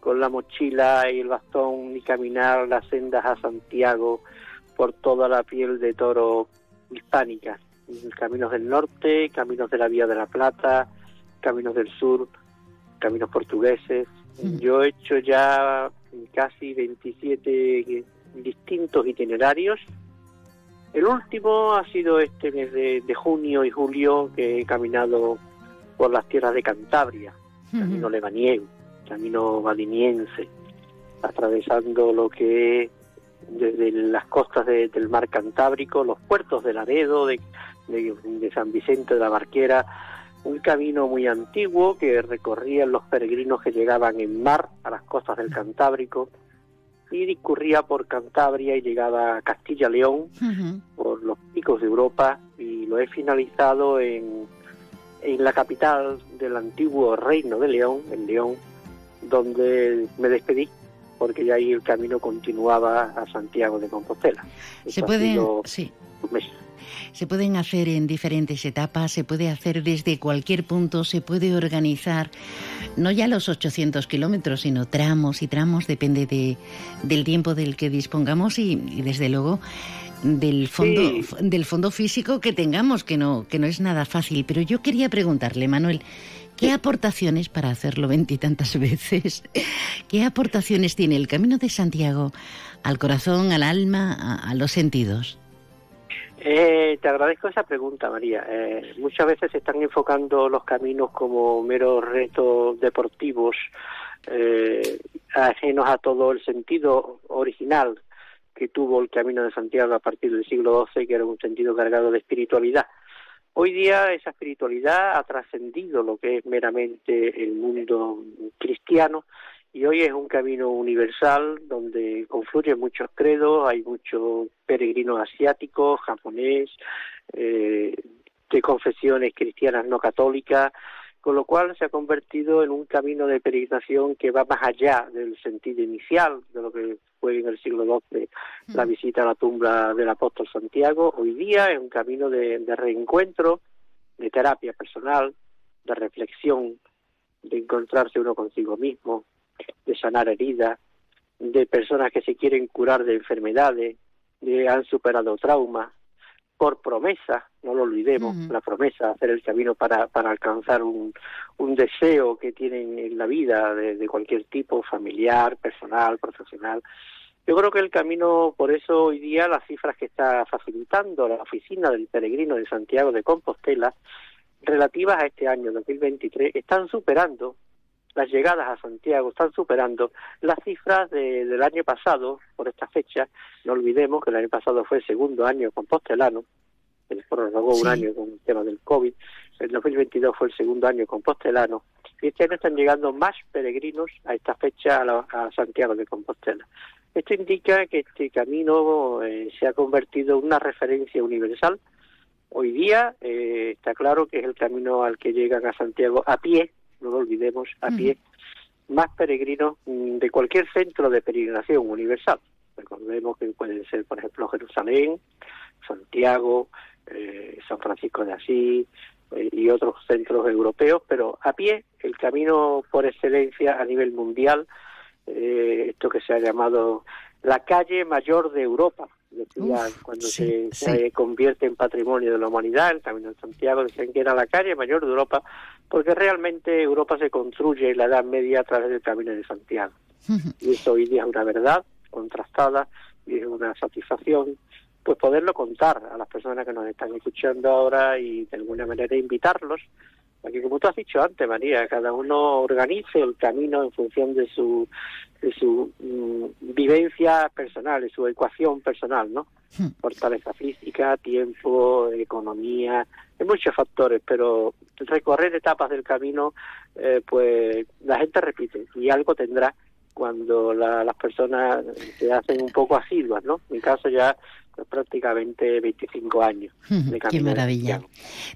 S48: con la mochila y el bastón y caminar las sendas a Santiago por toda la piel de toro hispánica. Caminos del norte, caminos de la Vía de la Plata, caminos del sur, caminos portugueses. Yo he hecho ya casi 27 distintos itinerarios. El último ha sido este mes de, de junio y julio que he caminado por las tierras de Cantabria, camino lebaniego, camino valiniense, atravesando lo que es desde las costas de- del mar Cantábrico, los puertos de Laredo, de, de- de San Vicente de la Barquera, un camino muy antiguo que recorrían los peregrinos que llegaban en mar a las costas del Cantábrico y discurría por Cantabria y llegaba a Castilla-León por los picos de Europa y lo he finalizado en, en la capital del antiguo reino de León, en León, donde me despedí porque ya ahí el camino continuaba a Santiago de Compostela.
S49: Se pueden, sí, se pueden hacer en diferentes etapas, se puede hacer desde cualquier punto, se puede organizar, no ya los 800 kilómetros, sino tramos y tramos, depende de, del tiempo del que dispongamos y, y desde luego del fondo
S48: Sí.
S49: del fondo físico que tengamos que no que no es nada fácil pero yo quería preguntarle Manuel qué aportaciones para hacerlo veintitantas veces qué aportaciones tiene el Camino de Santiago al corazón al alma a- los sentidos
S48: Eh, te agradezco esa pregunta, María. Eh, muchas veces se están enfocando los caminos como meros retos deportivos, eh, ajenos a todo el sentido original que tuvo el Camino de Santiago a partir del siglo XII, que era un sentido cargado de espiritualidad. Hoy día esa espiritualidad ha trascendido lo que es meramente el mundo cristiano y hoy es un camino universal donde confluyen muchos credos, hay muchos peregrinos asiáticos, japonés, eh, de confesiones cristianas no católicas, con lo cual se ha convertido en un camino de peregrinación que va más allá del sentido inicial de lo que fue en el siglo XII la visita a la tumba del apóstol Santiago. Hoy día es un camino de, de reencuentro, de terapia personal, de reflexión, de encontrarse uno consigo mismo, de sanar heridas, de personas que se quieren curar de enfermedades, de han superado traumas, por promesa, no lo olvidemos, la promesa, hacer el camino para, para alcanzar un, un deseo que tienen en la vida de, de cualquier tipo, familiar, personal, profesional. Yo creo que el camino, por eso hoy día las cifras que está facilitando la oficina del peregrino de Santiago de Compostela, relativas a este año 2023, están superando las llegadas a Santiago están superando las cifras de- del año pasado por esta fecha. No olvidemos que el año pasado fue el segundo año compostelano, se prorrogó un año con el tema del COVID. El 2022 fue el segundo año compostelano. Y este año están llegando más peregrinos a esta fecha a, la- a Santiago de Compostela. Esto indica que este camino eh, se ha convertido en una referencia universal. Hoy día eh, está claro que es el camino al que llegan a Santiago a pie, no lo olvidemos, a pie, más peregrinos mm, de cualquier centro de peregrinación universal. Recordemos que pueden ser, por ejemplo, Jerusalén, Santiago, eh, San Francisco de Asís eh, y otros centros europeos, pero a pie el camino por excelencia a nivel mundial, eh, esto que se ha llamado la calle mayor de Europa, decía cuando se, se convierte en patrimonio de la humanidad, el Camino de Santiago, decían que era la calle mayor de Europa, porque realmente Europa se construye en la Edad Media a través del Camino de Santiago. Y eso hoy día es una verdad contrastada y es una satisfacción pues poderlo contar a las personas que nos están escuchando ahora y de alguna manera invitarlos que como tú has dicho antes María cada uno organice el camino en función de su de su mm, vivencia personal de su ecuación personal no fortaleza física tiempo economía hay muchos factores pero recorrer etapas del camino eh, pues la gente repite y algo tendrá cuando la- las personas se hacen un poco asiduas, ¿no? En mi caso ya prácticamente 25 años de
S49: Qué
S48: de
S49: maravilla.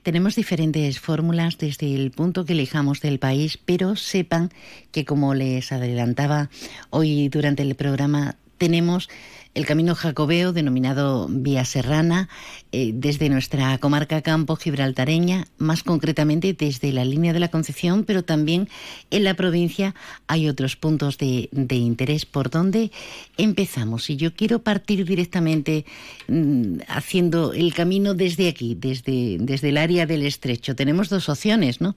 S49: Tenemos diferentes fórmulas desde el punto que elijamos del país, pero sepan que como les adelantaba hoy durante el programa, tenemos el camino jacobeo, denominado Vía Serrana, eh, desde nuestra comarca Campo Gibraltareña, más concretamente desde la línea de la Concepción, pero también en la provincia hay otros puntos de, interés. ¿Por dónde empezamos? Y yo quiero partir directamente mm, haciendo el camino desde aquí, desde, desde el área del estrecho. Tenemos dos opciones, ¿no?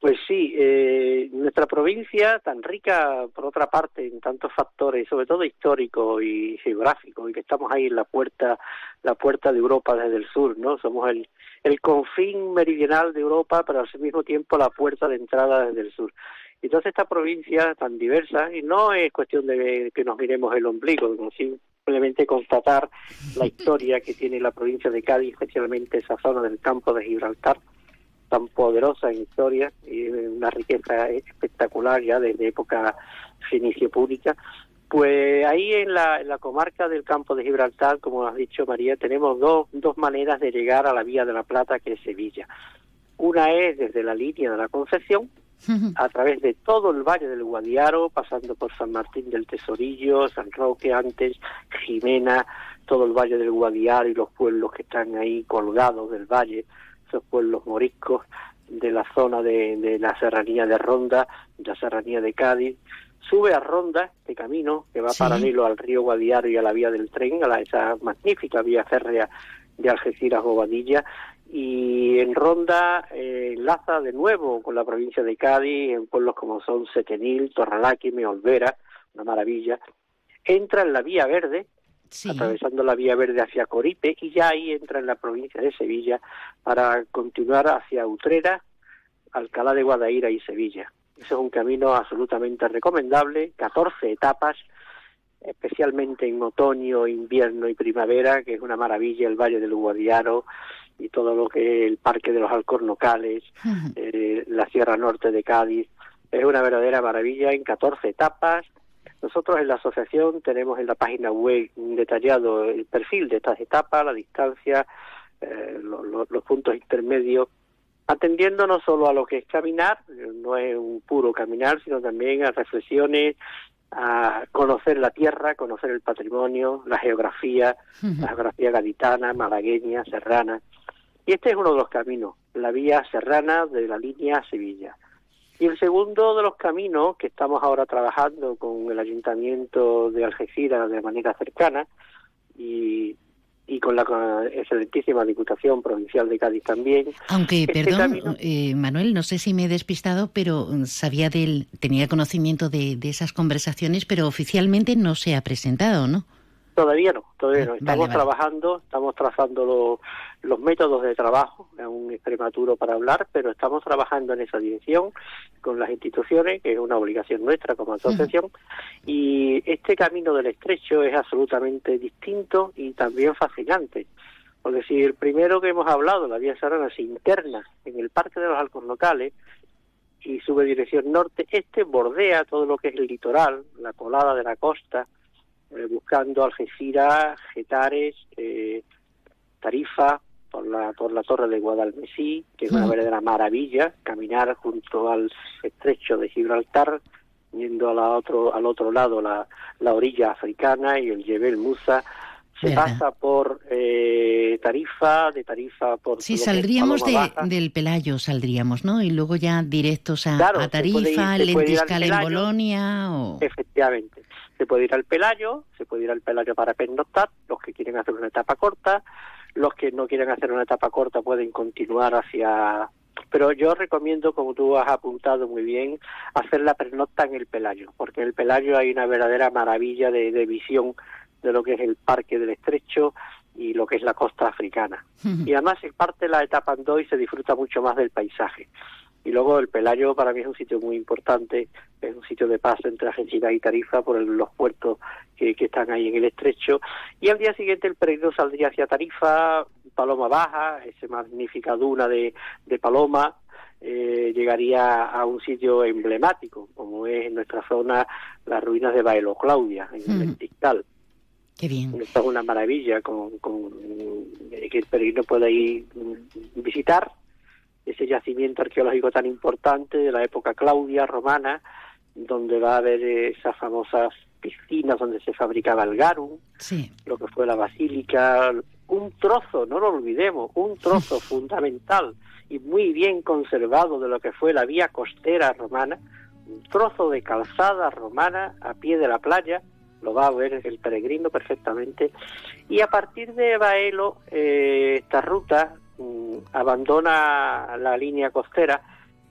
S48: Pues sí, eh, nuestra provincia, tan rica por otra parte en tantos factores, sobre todo históricos y geográficos, y que estamos ahí en la puerta, la puerta de Europa desde el sur, ¿no? Somos el, el confín meridional de Europa, pero al mismo tiempo la puerta de entrada desde el sur. Entonces esta provincia tan diversa, y no es cuestión de que nos miremos el ombligo, sino simplemente constatar la historia que tiene la provincia de Cádiz, especialmente esa zona del campo de Gibraltar, tan poderosa en historia y una riqueza espectacular ya desde época fenicio pública. Pues ahí en la, en la comarca del campo de Gibraltar, como has dicho María, tenemos dos, dos maneras de llegar a la Vía de la Plata, que es Sevilla. Una es desde la línea de la Concepción, a través de todo el valle del Guadiaro, pasando por San Martín del Tesorillo, San Roque antes, Jimena, todo el valle del Guadiaro y los pueblos que están ahí colgados del valle, esos pueblos moriscos de la zona de, la serranía de Ronda, de la serranía de Cádiz, sube a Ronda, este camino que va paralelo al río Guadiaro y a la vía del tren, a la, esa magnífica vía férrea de Algeciras Bobadilla, y en Ronda eh, enlaza de nuevo con la provincia de Cádiz, en pueblos como son Setenil, Torraláquime, Olvera, una maravilla, entra en la vía verde, atravesando la vía verde hacia Coripe y ya ahí entra en la provincia de Sevilla para continuar hacia Utrera, Alcalá de Guadaira y Sevilla. Ese es un camino absolutamente recomendable, 14 etapas, especialmente en otoño, invierno y primavera, que es una maravilla el Valle del Guadiaro y todo lo que es el Parque de los Alcornocales, eh, la Sierra Norte de Cádiz. Es una verdadera maravilla en 14 etapas, nosotros en la asociación tenemos en la página web detallado el perfil de estas etapas, la distancia, eh, los puntos intermedios, atendiendo no solo a lo que es caminar, no es un puro caminar, sino también a reflexiones, a conocer la tierra, conocer el patrimonio, la geografía, la geografía gaditana, malagueña, serrana. Y este es uno de los caminos, la vía serrana de la línea Sevilla. Y el segundo de los caminos que estamos ahora trabajando con el Ayuntamiento de Algeciras de manera cercana y, y con la excelentísima Diputación Provincial de Cádiz también.
S49: Aunque, este perdón, eh, Manuel, no sé si me he despistado, pero mm, sabía del, tenía conocimiento de, de esas conversaciones, pero oficialmente no se ha presentado, ¿no?
S48: Todavía no, todavía no. Estamos trabajando, estamos trazando los métodos de trabajo, es un prematuro para hablar, pero estamos trabajando en esa dirección con las instituciones, que es una obligación nuestra como asociación, y este camino del estrecho es absolutamente distinto y también fascinante. Porque si el primero que hemos hablado, la vía serrana, se interna en el Parque de los Alcornocales, y sube dirección norte, este bordea todo lo que es el litoral, la colada de la costa, buscando Algeciras, Getares, eh, Tarifa, por la, por la torre de Guadalmesí, que es una verdadera maravilla, caminar junto al estrecho de Gibraltar, yendo a la otro, al otro lado la, la orilla africana y el Jebel Musa. Se pasa por eh, Tarifa, de Tarifa por...
S49: Sí, saldríamos de, del Pelayo, saldríamos, ¿no? Y luego ya directos a, a Tarifa, Lentiscal en Bolonia o...
S48: Efectivamente. Se puede ir al Pelayo, se puede ir al Pelayo para pernoctar, los que quieren hacer una etapa corta, los que no quieren hacer una etapa corta pueden continuar hacia... Pero yo recomiendo, como tú has apuntado muy bien, hacer la pernocta en el Pelayo, porque en el Pelayo hay una verdadera maravilla de, de visión de lo que es el Parque del Estrecho y lo que es la costa africana. Y además se parte la etapa Andoi y se disfruta mucho más del paisaje. Y luego el Pelayo para mí es un sitio muy importante, es un sitio de paso entre Argentina y Tarifa por los puertos que, están ahí en el estrecho. Y al día siguiente el peregrino saldría hacia Tarifa, Paloma Baja, esa magnífica duna de, de Paloma, eh, llegaría a un sitio emblemático, como es en nuestra zona las ruinas de Baelo Claudia, en el Tiscal.
S49: Qué bien.
S48: Esto es una maravilla con, con, que el peregrino pueda ir visitar ese yacimiento arqueológico tan importante de la época Claudia romana, donde va a haber esas famosas piscinas donde se fabricaba el garum, lo que fue la basílica, un trozo, no lo olvidemos, un trozo fundamental y muy bien conservado de lo que fue la vía costera romana, un trozo de calzada romana a pie de la playa, lo va a ver el peregrino perfectamente, y a partir de Baelo, eh, esta ruta abandona la línea costera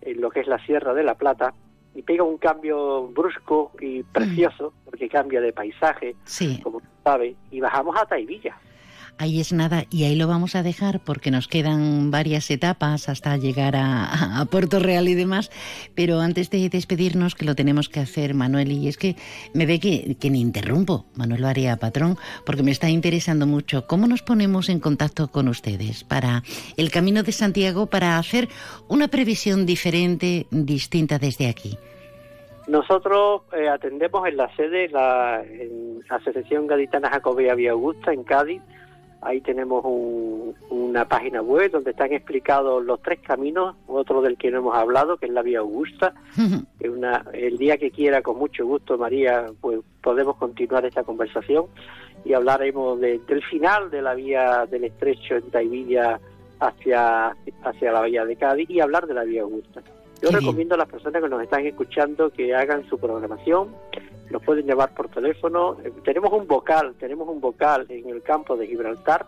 S48: en lo que es la Sierra de la Plata y pega un cambio brusco y precioso, porque cambia de paisaje, como sabe, y bajamos a Taivilla.
S3: Ahí es nada y ahí lo vamos a dejar porque nos quedan varias etapas hasta llegar a, Puerto Real y demás. Pero antes de despedirnos, que lo tenemos que hacer, Manuel, y es que me ve que, que me interrumpo, Manuel Varía Patrón, porque me está interesando mucho cómo nos ponemos en contacto con ustedes para el Camino de Santiago, para hacer una previsión diferente, distinta desde aquí.
S48: Nosotros eh, atendemos en la sede, la, en Asociación Gaditana Jacobea Vía Augusta, en Cádiz, Ahí tenemos una página web donde están explicados los tres caminos, otro del que no hemos hablado, que es la Vía Augusta. que una, el día que quiera, con mucho gusto, María, pues podemos continuar esta conversación y hablaremos del final de la vía del estrecho en Taivilla hacia, hacia la Bahía de Cádiz y hablar de la Vía Augusta. Yo recomiendo a las personas que nos están escuchando que hagan su programación, nos pueden llamar por teléfono. Eh, tenemos un vocal, tenemos un vocal en el campo de Gibraltar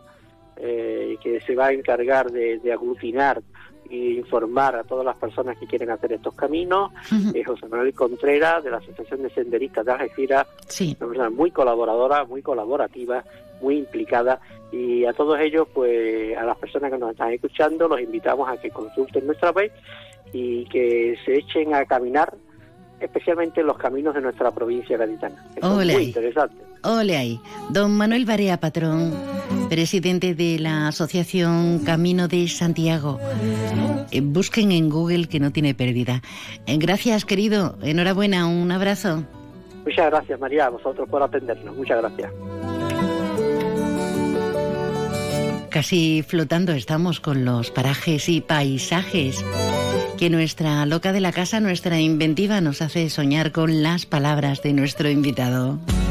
S48: eh, que se va a encargar de, aglutinar e informar a todas las personas que quieren hacer estos caminos. Es José Manuel Contreras, de la Asociación de Senderistas de Algeciras, una persona muy colaboradora, muy colaborativa, muy implicada. Y a todos ellos, pues a las personas que nos están escuchando, los invitamos a que consulten nuestra web y que se echen a caminar especialmente en los caminos de nuestra provincia gaditana.
S3: muy
S48: interesante.
S3: Ole ahí. Don Manuel Barea Patrón, presidente de la Asociación Camino de Santiago. Eh, busquen en Google que no tiene pérdida. Eh, gracias, querido. Enhorabuena. Un abrazo.
S48: Muchas gracias, María, a vosotros por atendernos. Muchas gracias.
S3: Casi flotando estamos con los parajes y paisajes que nuestra loca de la casa, nuestra inventiva, nos hace soñar con las palabras de nuestro invitado.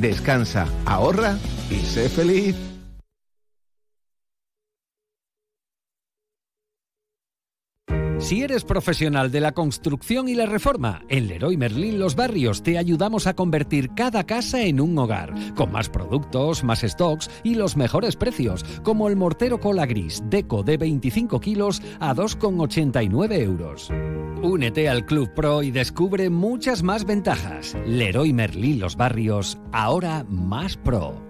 S40: Descansa, ahorra y sé feliz.
S4: Si eres profesional de la construcción y la reforma, en Leroy Merlin Los Barrios te ayudamos a convertir cada casa en un hogar, con más productos, más stocks y los mejores precios, como el mortero cola gris Deco de 25 kilos a 2,89 euros. Únete al Club Pro y descubre muchas más ventajas. Leroy Merlin Los Barrios, ahora más pro.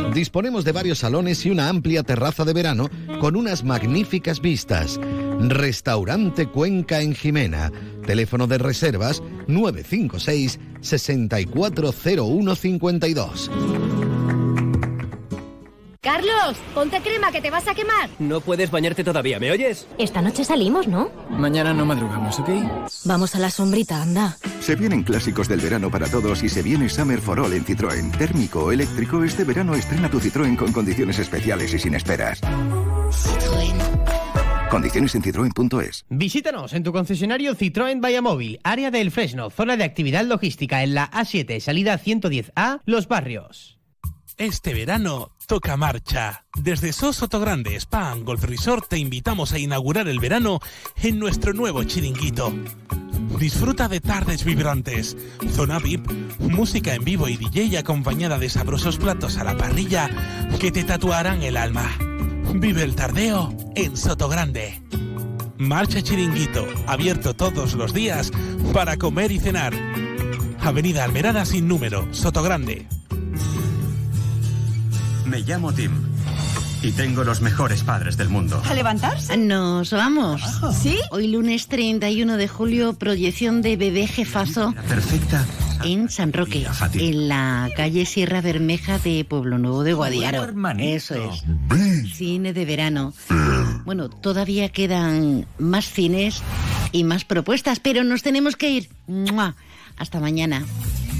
S12: Disponemos de varios salones y una amplia terraza de verano con unas magníficas vistas. Restaurante Cuenca en Jimena. Teléfono de reservas 956 640152.
S50: Carlos, ponte crema que te vas a quemar.
S51: No puedes bañarte todavía, ¿me oyes?
S50: Esta noche salimos, ¿no?
S51: Mañana no madrugamos, ¿ok?
S50: Vamos a la sombrita, anda.
S39: Se vienen clásicos del verano para todos y se viene Summer for All en Citroën. Térmico o eléctrico, este verano estrena tu Citroën con condiciones especiales y sin esperas. Condiciones en citroen.es.
S52: Visítanos en tu concesionario Citroën Móvil, área del Fresno, zona de actividad logística en la A7, salida 110A, Los Barrios.
S8: Este verano toca marcha. Desde Sosoto Grande Spa Golf Resort te invitamos a inaugurar el verano en nuestro nuevo chiringuito. Disfruta de tardes vibrantes, zona VIP, música en vivo y DJ acompañada de sabrosos platos a la parrilla que te tatuarán el alma. Vive el tardeo en Soto Grande. Marcha Chiringuito, abierto todos los días para comer y cenar. Avenida Almerada sin número, Soto Grande.
S53: Me llamo Tim y tengo los mejores padres del mundo.
S49: ¿A levantarse? Nos vamos. ¿Sí? Hoy lunes 31 de julio, proyección de Bebé Jefazo.
S53: Perfecta.
S49: En San Roque, en la calle Sierra Bermeja de Pueblo Nuevo de Guadiaro. Eso es. Cine de verano. Bueno, todavía quedan más cines y más propuestas, pero nos tenemos que ir. ¡Mua! Hasta mañana.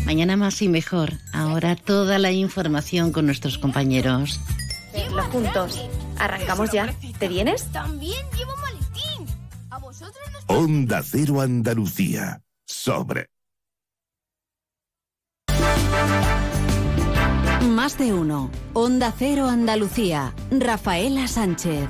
S49: Mañana más y mejor. Ahora toda la información con nuestros compañeros.
S50: Los juntos. Arrancamos ya. ¿Te vienes?
S54: También llevo maletín. A vosotros nos...
S55: Onda Cero Andalucía. Sobre.
S2: Más de uno. Onda Cero Andalucía. Rafaela Sánchez.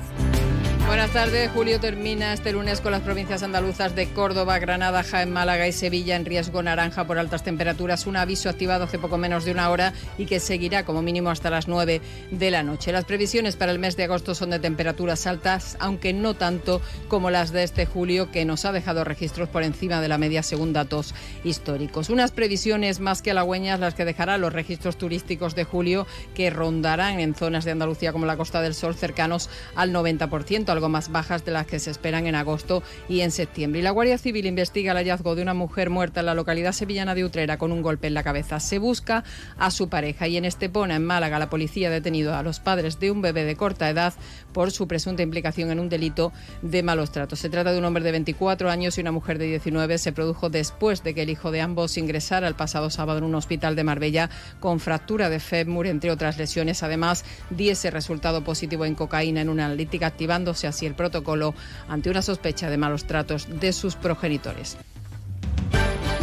S33: Buenas tardes. Julio termina este lunes con las provincias andaluzas de Córdoba, Granada, Jaén, Málaga y Sevilla en riesgo naranja por altas temperaturas. Un aviso activado hace poco menos de una hora y que seguirá como mínimo hasta las 9 de la noche. Las previsiones para el mes de agosto son de temperaturas altas, aunque no tanto como las de este julio, que nos ha dejado registros por encima de la media según datos históricos. Unas previsiones más que halagüeñas las que dejarán los registros turísticos de julio, que rondarán en zonas de Andalucía como la Costa del Sol cercanos al 90%, algo más bajas de las que se esperan en agosto y en septiembre. Y la Guardia Civil investiga el hallazgo de una mujer muerta en la localidad sevillana de Utrera con un golpe en la cabeza. Se busca a su pareja y en Estepona, en Málaga, la policía ha detenido a los padres de un bebé de corta edad por su presunta implicación en un delito de malos tratos. Se trata de un hombre de 24 años y una mujer de 19. Se produjo después de que el hijo de ambos ingresara el pasado sábado en un hospital de Marbella con fractura de fémur, entre otras lesiones. Además, diese resultado positivo en cocaína en una analítica, activándose así el protocolo ante una sospecha de malos tratos de sus progenitores.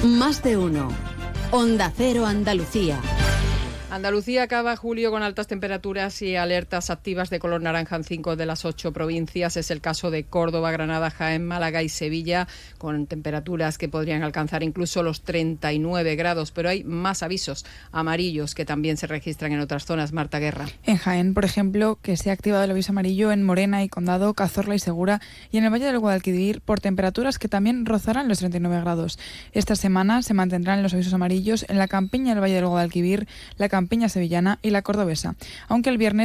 S2: Más de uno. Onda Cero Andalucía.
S33: Andalucía acaba julio con altas temperaturas y alertas activas de color naranja en cinco de las ocho provincias. Es el caso de Córdoba, Granada, Jaén, Málaga y Sevilla, con temperaturas que podrían alcanzar incluso los 39 grados. Pero hay más avisos amarillos que también se registran en otras zonas. Marta Guerra.
S56: En Jaén, por ejemplo, que se ha activado el aviso amarillo en Morena y Condado, Cazorla y Segura, y en el Valle del Guadalquivir por temperaturas que también rozarán los 39 grados. Esta semana se mantendrán los avisos amarillos en la campiña del Valle del Guadalquivir, la campiña sevillana y la cordobesa, aunque el viernes